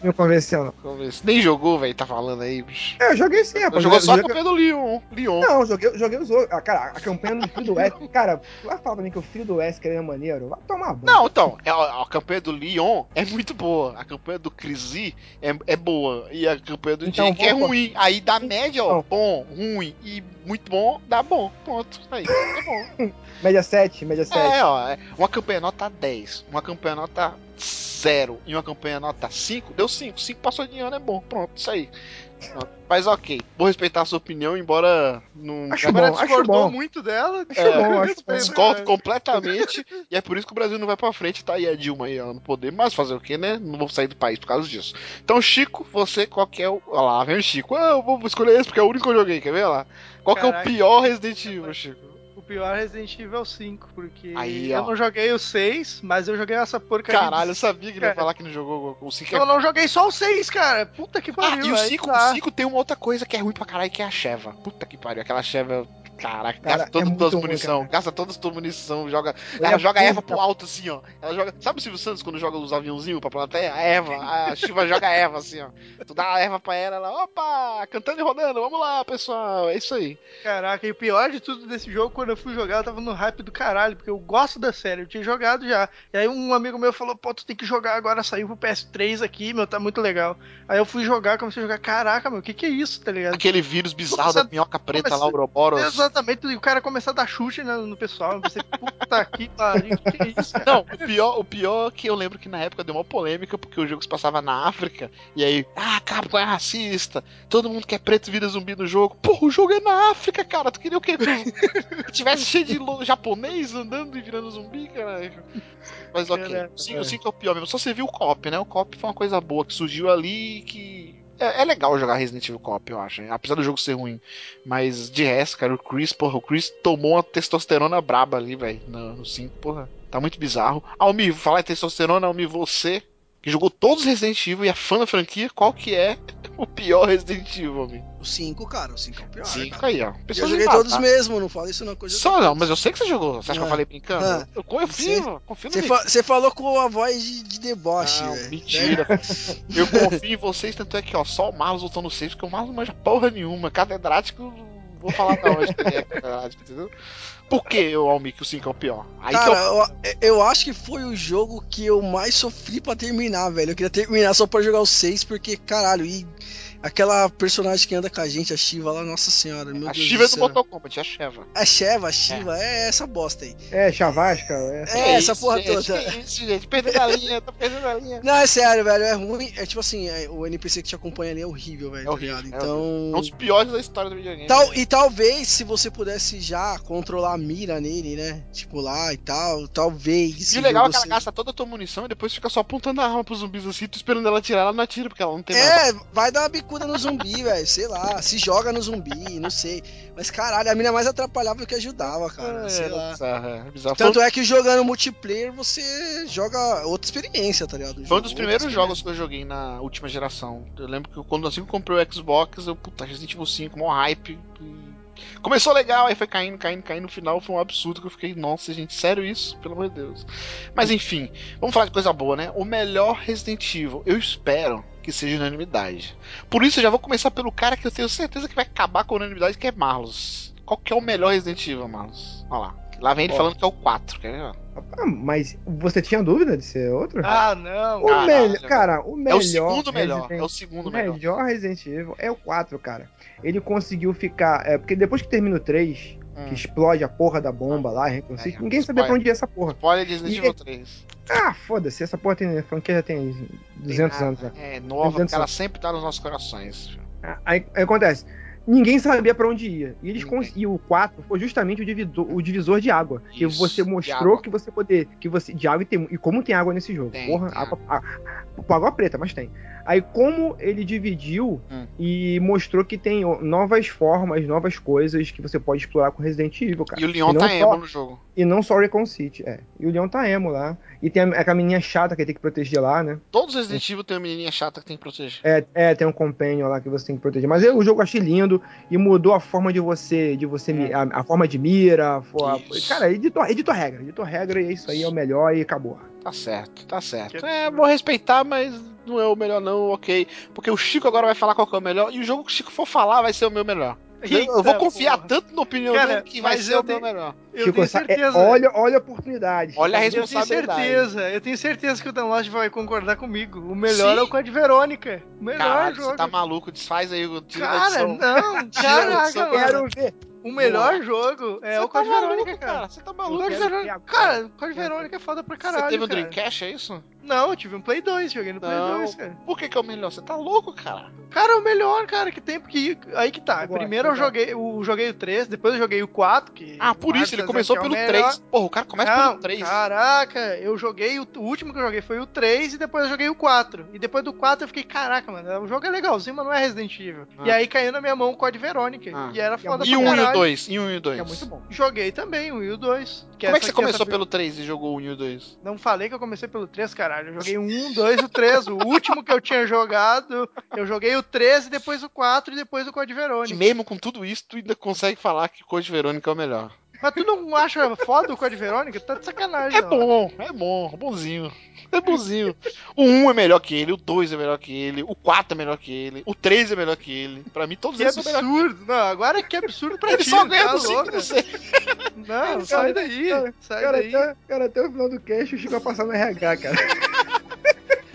não me convenceu, não. Nem jogou, velho, tá falando aí, bicho. É, eu joguei sim, rapaz. Jogou só a joguei- campanha do Leon. Leon. Não, joguei, joguei os outros. Ah, cara, a campanha do Filho do Wesker. Cara, vai falar pra mim que o Filho do Wesker é maneiro. Vai tomar banho. Não, então, é, a, a campanha do Leon é muito boa. A campanha do Chrissy é, é boa. E a campanha do Então, Jake é ruim. Aí dá média, ó. Então. Bom, ruim e muito bom, dá bom. Pronto. Aí, é bom. Média 7, média 7. É, ó. é Uma campanha nota 10, uma campanha nota 0 e uma campanha nota 5, deu 5. 5 passou de ano, é bom. Pronto, isso aí. Mas ok, vou respeitar a sua opinião, embora não. Acho Agora bom, acho discordou bom. muito dela. Acho bom, acho. Discordo completamente, e é por isso que o Brasil não vai pra frente, tá aí a Dilma aí ó, no poder, mas fazer o que, né? Não vou sair do país por causa disso. Então, Chico, você, qual que é o. Olha lá, vem o Chico. Ah, eu vou escolher esse porque é o único que eu joguei, quer ver Olha lá? Qual que é o Caraca. pior Resident Evil, Chico? Pior é Resident Evil 5, porque Aí, eu ó. não joguei o 6, mas eu joguei essa porcaria. Caralho, eu sabia que ele ia falar que não jogou o 5 Eu não joguei só o 6, cara. Puta que Ah, pariu. e o aí 5, tá. o 5 tem uma outra coisa que é ruim pra caralho, que é a Sheva. Puta que pariu, aquela Sheva. Caraca, Cara, gasta é todas as muito tuas ruim, munição, cara. gasta todas as tuas munição, joga. Ele Ela é joga a Eva pro alto assim, ó. Ela joga. Sabe o Silvio Santos quando joga os aviãozinhos pra plateia? A Eva, a Shiva joga a Eva assim, ó. Tu dá a Eva pra ela, ela, opa, cantando e rodando, vamos lá, pessoal. É isso aí. Caraca, e o pior de tudo desse jogo, quando eu fui jogar, eu tava no hype do caralho, porque eu gosto da série, eu tinha jogado já. E aí um amigo meu falou, pô, tu tem que jogar agora, saiu pro PS3 aqui, meu, tá muito legal. Aí eu fui jogar, comecei a jogar, caraca, meu, o que que é isso, tá ligado? Aquele vírus bizarro Nossa, da minhoca preta lá, o Ouroboros. Exatamente, e o cara começar a dar chute no, no pessoal, pensei, puta que pariu, que é isso, cara? Não, o pior, o pior é que eu lembro que na época deu uma polêmica, porque o jogo se passava na África, e aí, ah, Capcom é racista, todo mundo que é preto vira zumbi no jogo. Porra, o jogo é na África, cara, tu queria o quê? Que, tivesse cheio de japonês andando e virando zumbi, caralho. Mas ok, Caraca, o 5 o cinco é o pior mesmo, só você viu o co-op, né? O co-op foi uma coisa boa, que surgiu ali e que... É, é legal jogar Resident Evil Co-op, eu acho, hein? apesar do jogo ser ruim. Mas de resto, cara, o Chris, porra, o Chris tomou uma testosterona braba ali, velho, no 5, porra. Tá muito bizarro. Almi, falar em testosterona, Almi, você que jogou todos os Resident Evil e é fã da franquia, qual que é o pior Resident Evil, Almi? O 5, cara, o 5 é o pior. 5 cara. aí, ó. Eu joguei todos matar. mesmo, não fala isso não. Coisa Só não, mas eu sei que você jogou. Você acha que eu Ah. falei brincando? Ah. Eu confio, confio no Você, fa- você falou com a voz de, de deboche, Não, velho. mentira. eu confio em vocês, tanto é que, ó, só o Marlos voltou no safe, porque o Marlos não manja porra nenhuma. Catedrático, vou falar que ele é catedrático, entendeu? Por que o Almi que o 5 é o pior? Aí Cara, eu... eu, eu acho que foi o jogo que eu mais sofri pra terminar, velho. Eu queria terminar só pra jogar o 6, porque, caralho, e aquela personagem que anda com a gente, a Shiva lá, nossa senhora, meu A Deus Shiva é do do. Mortal Kombat, a Sheva. A Sheva, a Shiva, é. essa bosta aí. É, Chavasca. É. É, Que essa isso, porra gente, toda. Que isso, gente? Perdendo a linha, tá perdendo a linha. Não, é sério, velho, é ruim. É tipo assim, é, o NPC que te acompanha ali é horrível, velho. É tá horrível, é Então. É um dos piores da história do videogame. Tal, e talvez, se você pudesse já controlar mira nele, né? Tipo lá e tal. Talvez. E o legal é que ela gasta toda a tua munição e depois fica só apontando a arma pros zumbis assim, tu esperando ela atirar, ela não atira, porque ela não tem nada. É, vai dar uma bicuda no zumbi, velho. Sei lá. Se joga no zumbi, não sei. Mas caralho, a mina mais atrapalhava do que ajudava, cara. sei lá. bizarro, é bizarro. Tanto é que jogando multiplayer você joga outra experiência, tá ligado? Foi um dos primeiros jogos que eu joguei na última geração. Eu lembro que quando assim que eu comprei o Xbox, eu, puta, Resident Evil 5, mó hype. Começou legal, aí foi caindo, caindo, caindo. No final foi um absurdo que eu fiquei, nossa, gente, sério isso? Pelo amor de Deus. Mas enfim, vamos falar de coisa boa, né? O melhor Resident Evil, eu espero que seja unanimidade. Por isso eu já vou começar pelo cara que eu tenho certeza que vai acabar com a unanimidade, que é Marlos. Qual que é o melhor Resident Evil, Marlos? Olha lá. Lá vem ele Ó. falando que é o 4, quer ver? Ah, mas você tinha dúvida de ser outro? Ah, não. o caralho, melhor, cara, o É melhor. o segundo melhor. Resident- É o segundo o melhor. melhor Resident Evil é o 4, cara. Ele conseguiu ficar. É, porque depois que termina o 3, Hum. que explode a porra da bomba lá, Rainbow Six, É, ninguém sabia spoiler. pra onde ia essa porra. Spoiler de Resident Evil 3. Ah, foda-se, essa porra tem. A franquia já tem 200 Tem anos nada. É nova, 200 porque ela anos. sempre tá nos nossos corações. Aí, aí acontece. Ninguém sabia pra onde ia. E eles cons- e o 4 foi justamente o divisor, o divisor de água. que Isso, você de mostrou água. que você poder. Que você, de água e, tem, e como tem água nesse jogo. Tem, Porra, tem água, a- a- água preta, mas tem. Aí como ele dividiu Hum. e mostrou que tem novas formas, novas coisas que você pode explorar com Resident Evil, cara. E o Leon não tá só- emo no jogo. E não só Recon City, é. E o Leon tá emo lá. E tem a, aquela menina chata que tem que proteger lá, né? Todos os Resident Evil tem uma menininha chata que tem que proteger. É, é, tem um companion lá que você tem que proteger. Mas eu, o jogo eu achei lindo e mudou a forma de você. De você mi- a, a forma de mira. a É. Cara, editou, editou regra. Editou regra e é isso aí, é o melhor e acabou. Tá certo, tá certo. É, vou respeitar, mas não é o melhor não, ok. Porque o Chico agora vai falar qual que é o melhor, e o jogo que o Chico for falar vai ser o meu melhor. Eu- eu vou Eita, confiar porra. tanto na opinião Cara, dele que vai mas ser eu o meu tenho- melhor. Eu Chico, tenho sa- é, certeza. olha, olha a oportunidade. Olha a Eu tenho responsabilidade. certeza, eu tenho certeza que o Dan Lost vai concordar comigo. O melhor Sim. é o Code Verônica. O melhor Caralho, jogo. você tá maluco, desfaz aí o tira da Cara, edição. não, caraca, edição, mano. Quero ver. O melhor jogo é Você o tá Code maluco, Verônica, cara. Você tá maluco. Code Verônica, cara, o Code Verônica é foda pra caralho, Você teve um cara. Dreamcast, é isso? Não, eu tive um Play 2, joguei no Play Não. 2, cara. Por que que é o melhor? Você tá louco, cara? Cara, é o melhor, cara, que tem, porque aí que tá. Eu gosto, Primeiro eu eu joguei, o, joguei o 3, depois eu joguei o 4, que... Ah, por isso, ele Marcos começou tá pelo que é o 3. Porra, o cara começa Não, pelo 3. Caraca, eu joguei. O, o último que eu joguei foi o 3 e depois eu joguei o 4. E depois do 4 eu fiquei, caraca, mano, o jogo é legalzinho, mas não é Resident Evil. Ah. E aí caiu na minha mão o Code Verônica. Ah. E era E é foda E o 1 e o caralho. 2? E o 1 e o 2? É muito bom. Joguei também, o 1 e o 2. Como é que você começou pelo 3 e jogou o 1 e o 2? Não falei que eu comecei pelo 3, caralho. Eu joguei o 1, 2 e o 3. O último que eu tinha jogado, eu joguei o 3 e depois o 4 e depois o Code E Verônica. mesmo com tudo isso, tu ainda consegue falar que Code Verônica é o melhor. Mas tu não acha foda o Code Verônica? Tá de sacanagem, É não. bom, é bom, bonzinho. É bonzinho. O 1 é melhor que ele, o 2 é melhor que ele, o 4 é melhor que ele, o 3 é melhor que ele. Pra mim, todos Que eles são melhores que absurdo. Não, agora que absurdo pra ele. ti. só ganha tá do 5 louco? do 6. Não, sai daí. Cara, Sai Cara, daí. até, cara, até o final do cast o Chico vai passar no RH, cara.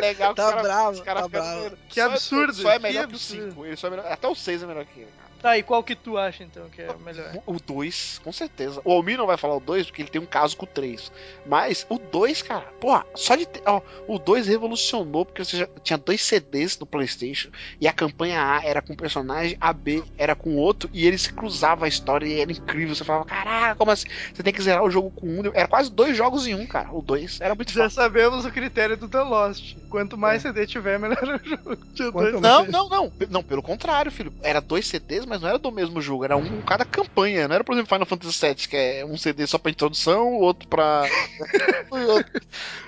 Legal que Tá cara- bravo, os cara tá bravo. Que Só- absurdo, Só é que melhor que o absurdo. 5. Ele só é melhor, até o 6 é melhor que ele. cara. Tá, e qual que tu acha então que é o melhor? O 2, com certeza. O Almir não vai falar o 2 porque ele tem um caso com o 3. Mas o 2, cara, porra, só de ter. Ó, o 2 revolucionou porque você já tinha dois CDs no PlayStation e a campanha A era com um personagem, a B era com outro e eles se cruzavam a história e era incrível. Você falava, caraca, como assim? Você tem que zerar o jogo com um. Era quase dois jogos em um, cara. O 2 era muito Já fácil. sabemos o critério do The Lost. Quanto mais CD tiver, melhor o jogo. Dois- Não, não, não. Não, pelo contrário, filho. Era dois CDs, mas não era do mesmo jogo. Era um cada campanha. Não era, por exemplo, Final Fantasy VII, que é um CD só pra introdução, o outro pra. outro.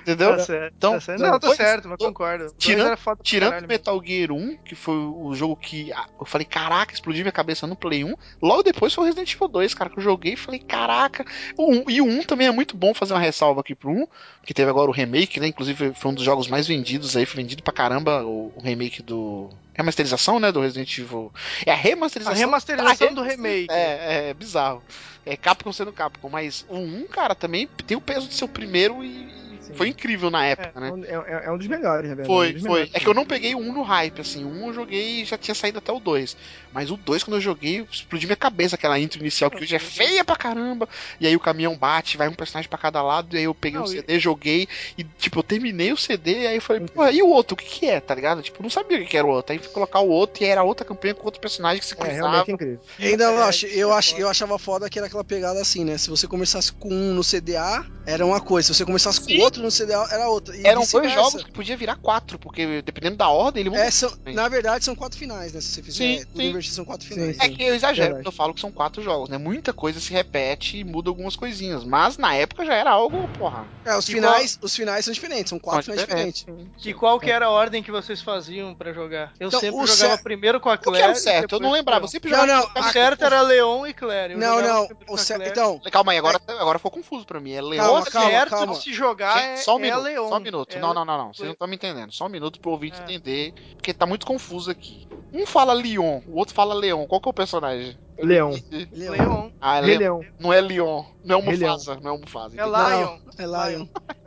Entendeu? Tá certo, Então, tá certo. Não, tá certo, mas concordo. Tirando- Tirando Metal Gear 1, que foi o jogo que ah, eu falei, caraca, explodiu minha cabeça no Play 1. Logo depois foi o Resident Evil 2, cara, que eu joguei e falei, caraca. O 1, e o 1 também é muito bom fazer uma ressalva aqui pro 1, que teve agora o remake, né? Inclusive foi um dos jogos mais vendidos aí, foi vendido pra caramba o, o remake do. Remasterização, né? Do Resident Evil. É a A remasterização. remasterização Ah, do remake. É, é bizarro. É Capcom sendo Capcom, mas o 1, cara, também tem o peso de ser o primeiro e sim. foi incrível na época, né? É, é- é um dos melhores, na verdade. Foi, um dos foi. melhores. É que eu não peguei 1 no hype, assim. 1 eu joguei e já tinha saído até o 2. Mas o 2, quando eu joguei, explodiu minha cabeça aquela intro inicial, que hoje é feia pra caramba. E aí o caminhão bate, vai um personagem pra cada lado. E aí eu peguei Não, o e- CD, joguei. E, tipo, eu terminei o CD. E aí eu falei, pô, e o outro? O que que é, tá ligado? Tipo, eu não sabia o que que era o outro. Aí fui colocar o outro e era outra campanha com outro personagem que se É cruzava. realmente incrível. E ainda eu, É, ach, isso eu, é ach, eu achava foda que era aquela pegada assim, né? Se você começasse com um no CDA, era uma coisa. Se você começasse com Sim. Outro no CDA, era outra. E Eram dois jogos que podia virar quatro, porque dependendo da ordem, ele muda. É, são- na verdade, são quatro finais, né? Se você fizer Sim, sim. são quatro Sim, finais. É que eu exagero Verdade. quando eu falo que são quatro jogos, né? Muita coisa se repete e muda algumas coisinhas. Mas na época já era algo, porra. É, os finais, os finais são diferentes, são quatro são finais diferentes. E qual que era a ordem que vocês faziam pra jogar? Eu Então, sempre jogava cer- primeiro com a O que Claire. era o e certo? Eu não lembrava. Eu sempre Não, jogava não, O a- certo era Leon e Claire. Eu Não, não, o a cer- Claire. então, Calma aí, agora, agora ficou confuso pra mim. É Leon. Calma, o calma, certo calma. de se jogar é, só um é minuto, Leon. só um minuto. É Não, não, não, não. Vocês não estão me entendendo. Só um minuto pro ouvinte É. entender. Porque tá muito confuso aqui. Um fala Leon, o outro fala Leon. Qual que é o personagem? Leon. Leão. Leon. Ah, é Leon. Leão. Não é Leon. Não é. Mufasa. Não é o Mufasa. É? Lion. É Lion.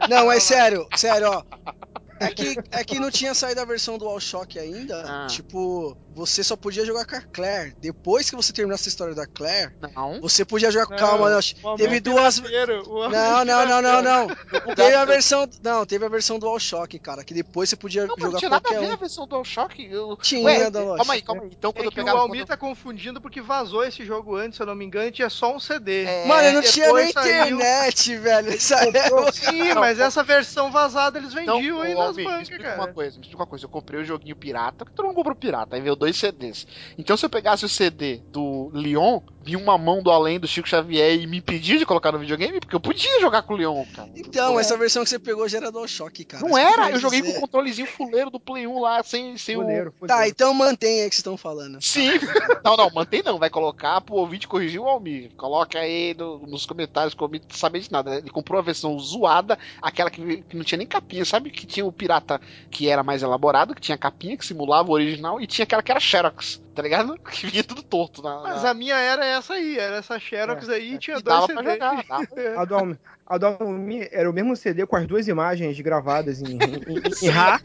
Não, mas sério, sério, ó. É que, é que não tinha saído a versão do DualShock ainda. Ah. Tipo, você só podia jogar com a Claire. Depois que você terminasse a história da Claire, Não. você podia jogar com calma. Não, teve duas. pirateiro, o homem Não, não, não, não, não. Teve a versão. Não, teve a versão do DualShock, cara. Que depois você podia Não, mas não jogar tinha nada a ver a versão do DualShock. Eu... Tinha, Ué, da loja. calma aí, calma aí. Então quando É eu que o pegava... Almir quando- tá confundindo porque vazou esse jogo antes, se eu não me engano, e tinha só um CD. É, Mano, eu não tinha nem saiu- internet, velho. Essa época. Sim, mas essa versão vazada eles Então, vendiam aí ô, me explica uma cara. coisa, me explica uma coisa. Eu comprei o joguinho pirata, porque todo mundo comprou pirata, aí veio dois CDs. Então se eu pegasse o CD do Leon, vinha uma mão do além do Chico Xavier e me impedia de colocar no videogame, porque eu podia jogar com o Leon, cara. Então, essa versão que você pegou já era DualShock, cara. Não era, eu joguei dizer. com o controlezinho fuleiro do Play 1 lá, sem, sem o... Fuleiro, Tá, fuleiro. então mantém aí o que vocês estão falando. Sim. Não, não, mantém não. Vai colocar pro ouvinte corrigir o Almir. Coloca aí no- nos comentários que o Almir não sabe de nada. Ele comprou a versão zoada, aquela que, que não tinha nem capinha, sabe? Que tinha o pirata que era mais elaborado, que tinha capinha, que simulava o original, e tinha aquela que era Xerox, tá ligado? Que vinha tudo torto. Na, Mas a minha era essa aí, era essa Xerox aí e tinha dois dava pra CDs. jogar, dava. A do, Almi- a do Almi era o mesmo CD com as duas imagens gravadas em, em, em, em RA.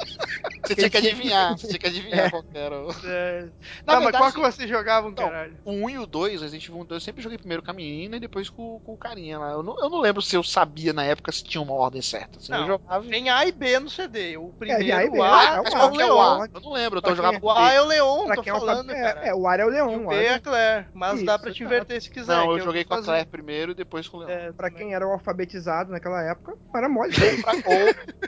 Você tinha que adivinhar, você tinha que adivinhar qual que era. o- É. Na Tá, mas qual verdade, que vocês jogavam, Então, caralho? O 1 e o 2, Resident Evil 1 e 2, eu sempre joguei primeiro com a menina e depois com, com o carinha lá. Eu não, eu não lembro se eu sabia na época se tinha uma ordem certa. Assim, eu Não, jogava. Tem A e B no CD. O primeiro, tem A e B, o é, A, é o Mas é qual o que é o Leon. A? Eu não lembro, eu tô jogando O A é o Leon, Pra tô quem é, falando, cara. é, é, o Ara é o Leon. o o B é a Claire, mas Isso, dá pra te inverter se quiser. Não, eu joguei com a. Claire primeiro e depois com o Leon. É, Pra quem era o alfabetizado naquela época, era mole.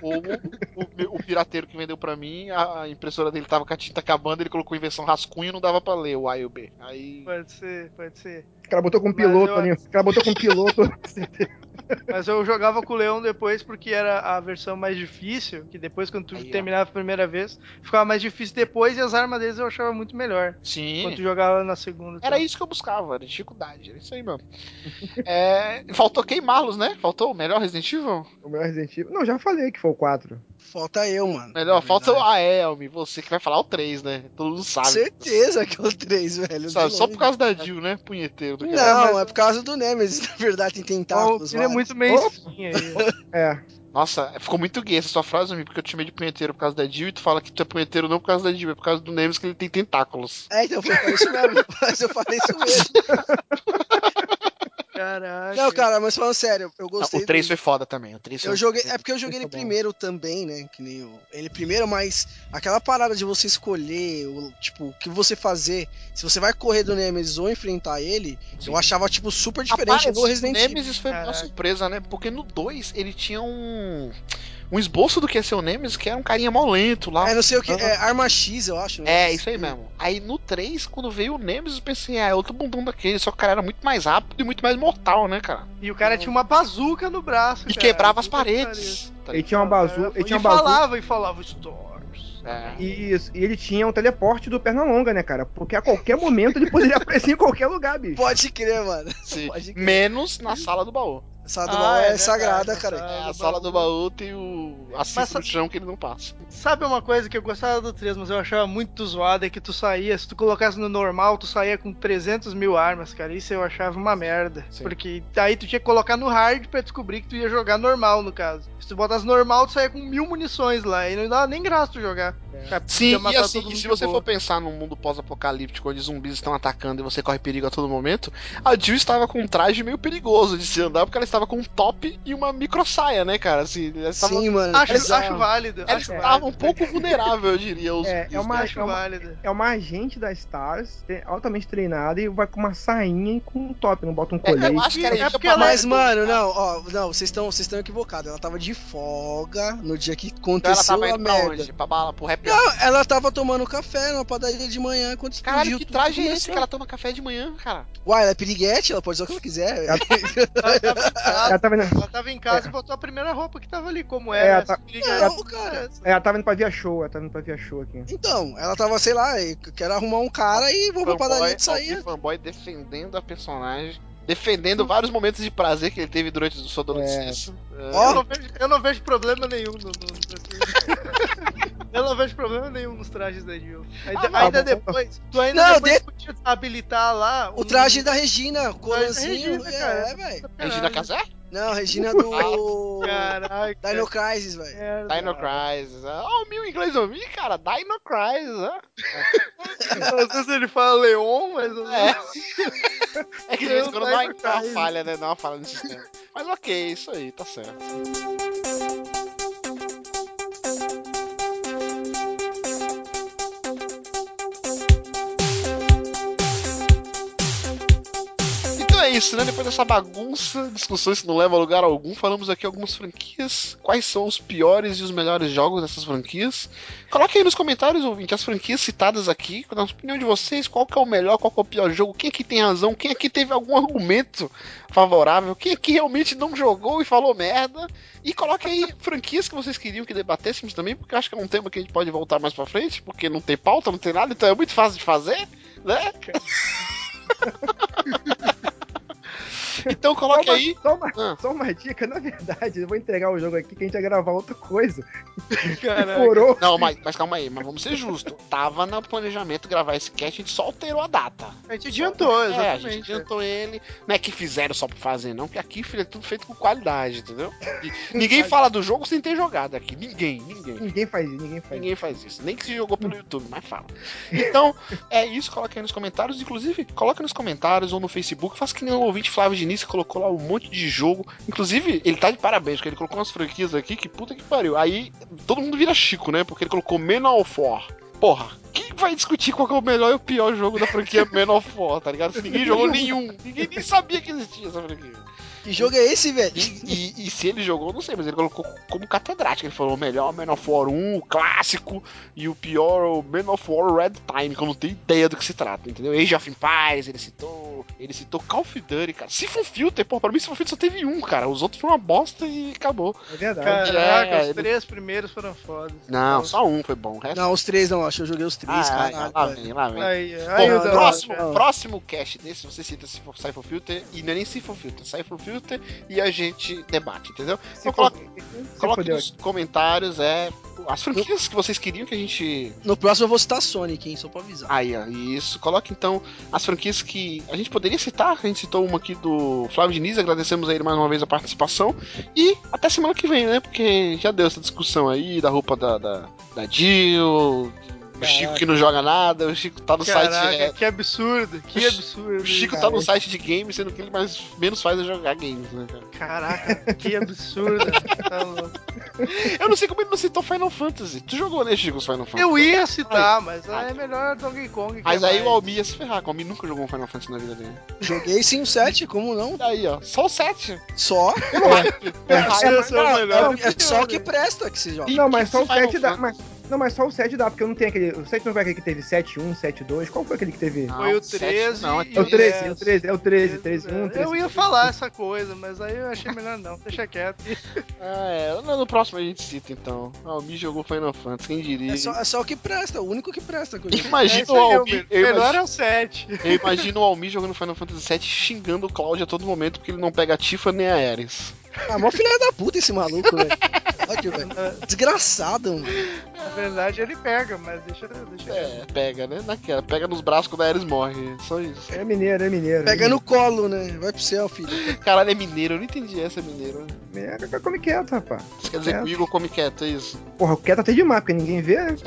Ou, ou o, o pirateiro que vendeu pra mim, a, impressora dele tava com a tinta acabando, ele colocou em versão rascunho e não dava pra ler o A e o B. Aí. Pode ser, pode ser. O cara botou com um piloto eu- ali. O cara botou com um piloto. Mas eu jogava com o Leão depois porque era a versão mais difícil, que depois quando tu Aí, terminava a primeira vez, ficava mais difícil depois e as armas deles eu achava muito melhor. Sim. Quando tu jogava na segunda. Era tá? isso que eu buscava, era dificuldade, era isso aí mesmo. É, faltou queimá-los, né? Faltou o melhor Resident Evil? o meu Resident Evil. Não, já falei que foi o 4. Falta eu, mano. Melhor, Na falta é, Elmi, você que vai falar o 3, né? Todo mundo sabe. Certeza que é o 3, velho. Sabe, só por causa da Jill, né? Punheteiro do Não, cara. é por causa do Nemesis, na verdade, tem Então, tentáculos. ele é muito mainstream aí. É. Nossa, ficou muito gay essa sua frase, amigo, porque eu te chamei de punheteiro por causa da Jill e tu fala que tu é punheteiro não por causa da Jill, é por causa do Nemesis que ele tem tentáculos. É, então foi por isso mesmo. Mas eu falei isso mesmo. Caraca. Não, cara, mas falando sério, eu gostei. Não, o 3 do- foi foda também. O 3 Eu foi... joguei, é porque eu joguei ele bom. primeiro também, né? Que nem o, ele primeiro, mas aquela parada de você escolher, o, tipo, o que você fazer, se você vai correr do Nemesis ou enfrentar ele, eu achava, tipo, super diferente Rapaz, do Resident o Evil. Nemesis foi uma Caraca. surpresa, né? Porque no 2 ele tinha um. Um esboço do que ser o Nemesis, que era um carinha mó lento lá. É, não sei o que, é Arma X, eu acho. né? É, isso aí mesmo. Aí no 3, quando veio o Nemesis, eu pensei, ah, é outro bundão daquele, só que o cara era muito mais rápido e muito mais mortal, né, cara? E o cara tinha uma bazuca no braço, E cara. quebrava as paredes. tá Ele tinha uma bazu, pariu. ele tinha e falava, e falava Storms. É. Isso, e ele tinha um teleporte do Pernalonga, né, cara? Porque a qualquer momento ele poderia aparecer em qualquer lugar, bicho. Pode crer, mano. Sim. Pode crer. Menos na sala do baú. Sala do Ah, baú é, é sagrada, a cara. sala- É, a do sala do baú. tem o assist Mas no sa- chão que ele não passa. Sabe uma coisa que eu gostava do 3, mas eu achava muito zoado, é que tu saía, se tu colocasse no normal, tu saía com 300 mil armas, cara. Isso eu achava uma merda. Sim. Porque aí tu tinha que colocar no hard pra descobrir que tu ia jogar normal, no caso. Se tu botasse normal, tu saía com mil munições lá, e não dava nem graça tu jogar. Cara, Sim, e assim, e se você boa. for pensar num mundo pós-apocalíptico onde zumbis estão atacando e você corre perigo a todo momento, a Jill estava com um traje meio perigoso de se andar, porque ela estava com um top e uma micro saia, né, cara? Assim, Sim, mano. Acho, bizarro. acho válido. ela acho estava um pouco vulnerável, eu diria. Os É, é uma-? Acho é uma- válido. É uma agente da Stars, altamente treinada, e vai com uma sainha e com um top, não bota um É, colete. eu acho que era É isso ela- Mas, mano, não, ó, não, vocês estão vocês estão equivocados. Ela tava de folga no dia que Então ela aconteceu tava a indo pra merda. onde? Pra bala, pro happy Não, ela tava tomando café na padaria de manhã quando explodiu Caralho, que traje é esse que ela toma café de manhã, cara? Uai, ela é piriguete, ela pode usar o que ela quiser. Ela, Ela tava em casa, ela tava, em casa e botou a primeira roupa que tava ali, como É, era. ela essa tá- briga. Não, cara. ela tava indo pra via show, ela tava indo pra via show aqui. Então, ela tava, sei lá, eu quero arrumar um cara e vou pra padaria de sair. fanboy defendendo a personagem. Defendendo vários momentos de prazer que ele teve durante sua adolescência. É. Ó. Eu, não vejo, eu não vejo problema nenhum no, no- Eu não vejo problema nenhum nos trajes da Jill. Ainda, Ah, ainda depois, tu ainda Não, depois de- podia habilitar lá O um- traje da Regina, colanzinho. Regina, cara. é, velho. Regina Casé? Não, Regina do. Caraca. Dino Crisis, velho. Dino Crisis. Ó, o mil inglês eu vi, cara. Dino Crisis, ó. Às vezes ele fala Leon, mas. É. É que de vez em quando dá uma, falha, né? Dá uma falha no sistema. Mas ok, isso aí, tá certo. Isso, né? Depois dessa bagunça, discussões que não levam a lugar algum, falamos aqui algumas franquias. Quais são os piores e os melhores jogos dessas franquias? Coloque aí nos comentários, ouvinte, as franquias citadas aqui, na opinião de vocês, qual que é o melhor, qual que é o pior jogo, quem aqui tem razão, quem aqui teve algum argumento favorável, quem aqui realmente não jogou e falou merda. E coloque aí franquias que vocês queriam que debatêssemos também, porque acho que é um tema que a gente pode voltar mais pra frente, porque não tem pauta, não tem nada, então é muito fácil de fazer, né? Então coloque Só uma- aí. Só uma, Ah. só uma dica, na verdade, eu vou entregar o jogo aqui que a gente ia gravar outra coisa. Demorou. Não, mas, mas calma aí, mas vamos ser justos. Tava no planejamento gravar esse cast, a gente só alterou a data. A gente adiantou, É, a exatamente. gente adiantou ele. Não é que fizeram só pra fazer, não, porque aqui, filho, é tudo feito com qualidade, entendeu? E ninguém fala do jogo sem ter jogado aqui. Ninguém, ninguém. Ninguém faz isso, ninguém faz Ninguém faz isso. Nem que se jogou pelo YouTube, mas fala. Então, é isso. Coloque aí nos comentários. Inclusive, coloque nos comentários ou no Facebook. Faça que nem o ouvinte Flávio Diniz colocou lá um monte de jogo. Inclusive, ele tá de parabéns, porque ele colocou umas franquias aqui que puta que pariu. Aí todo mundo vira Chico, né? Porque ele colocou Men of War. Porra, quem vai discutir qual é o melhor e o pior jogo da franquia Men of War, tá ligado? Se ninguém jogou nenhum. Ninguém nem sabia que existia essa franquia. Que jogo é esse, velho? E, e- e se ele jogou, não sei, mas ele colocou como catedrático. Ele falou o melhor Man of War 1, o clássico, e o pior, o Man of War Red Time, que eu não tenho ideia do que se trata, entendeu? Age of Empires, ele citou. Ele citou Call of Duty, cara. Siphon Filter, pô, pra mim Siphon Filter só teve um, cara. Os outros foram uma bosta e acabou. É verdade. Caraca, É, os ele- três primeiros foram fodas. Não, só um foi bom. O resto. Não, os três não, acho que eu joguei os três, Ah, caralho. lá vem, lá vem. Aí, Bom, aí, não, o da- próximo, não. próximo cast desse, você cita Siphon Filter, e não é nem Siphon Filter, Siphon Filter, e a gente debate, entendeu? Se Então coloque fodeu nos comentários é, as franquias que vocês queriam que a gente. No próximo eu vou citar Sonic, hein? Só pra avisar. Aí, ó, isso. Coloque então as franquias que a gente poderia citar. A gente citou uma aqui do Flávio Diniz, agradecemos a ele mais uma vez a participação. E até semana que vem, né? Porque já deu essa discussão aí da roupa da, da, da Jill. O Chico que não joga nada, o Chico tá no Caraca, site. é, que absurdo, que absurdo. o Chico cara, tá no site de games, sendo que ele mais, menos faz é jogar games, né, cara? Caraca, que absurdo. Tá. Eu não sei como ele não citou Final Fantasy. Tu jogou, né, Chico, os Final Fantasy? Eu ia citar, mas Ai. é melhor Donkey Kong. que Mas é aí mais- o Almi ia se ferrar, o Almi nunca jogou um Final Fantasy na vida dele. Joguei sim o 7, como não? Daí, ó, só o 7. Só. Pelo hype. Pelo hype. Esse é o melhor. É só o que presta que se joga. Não, mas só o Final 7 dá. Mas, Não, mas só o 7 dá, porque eu não tenho aquele. O 7 não foi aquele que teve 7-1, 7-2. Qual foi aquele que teve? Não, Foi o sete 13 não, é É o 13, é o 10. 13, é o 13, 13, 1, 13. Eu ia falar essa coisa, mas aí eu achei melhor não, deixa quieto. Ah, é. No, no próximo a gente cita então. Ah, o Mi jogou Final Fantasy, quem diria? É só, é só o que presta, o único que presta. Imagina É isso o. Almir. Eu, Melhor imagino, é o 7. eu imagino o Almi jogando Final Fantasy VII xingando o Cloud a todo momento porque ele não pega a Tifa nem a Ares. Ah, mó filha da puta esse maluco, velho. Ódio, velho. Desgraçado, mano. Na verdade ele pega, mas deixa, deixa É, pega, né? Naquela. Pega nos braços quando a Ares morre. Só isso. É mineiro, é mineiro. Pega no colo, né? Vai pro céu, filho. Caralho, é mineiro. Eu não entendi essa, é mineiro. mineiro. É, come quieto, rapaz. Isso quer dizer que o Igor come quieto, é isso? Porra, quieto até demais, porque ninguém vê, né?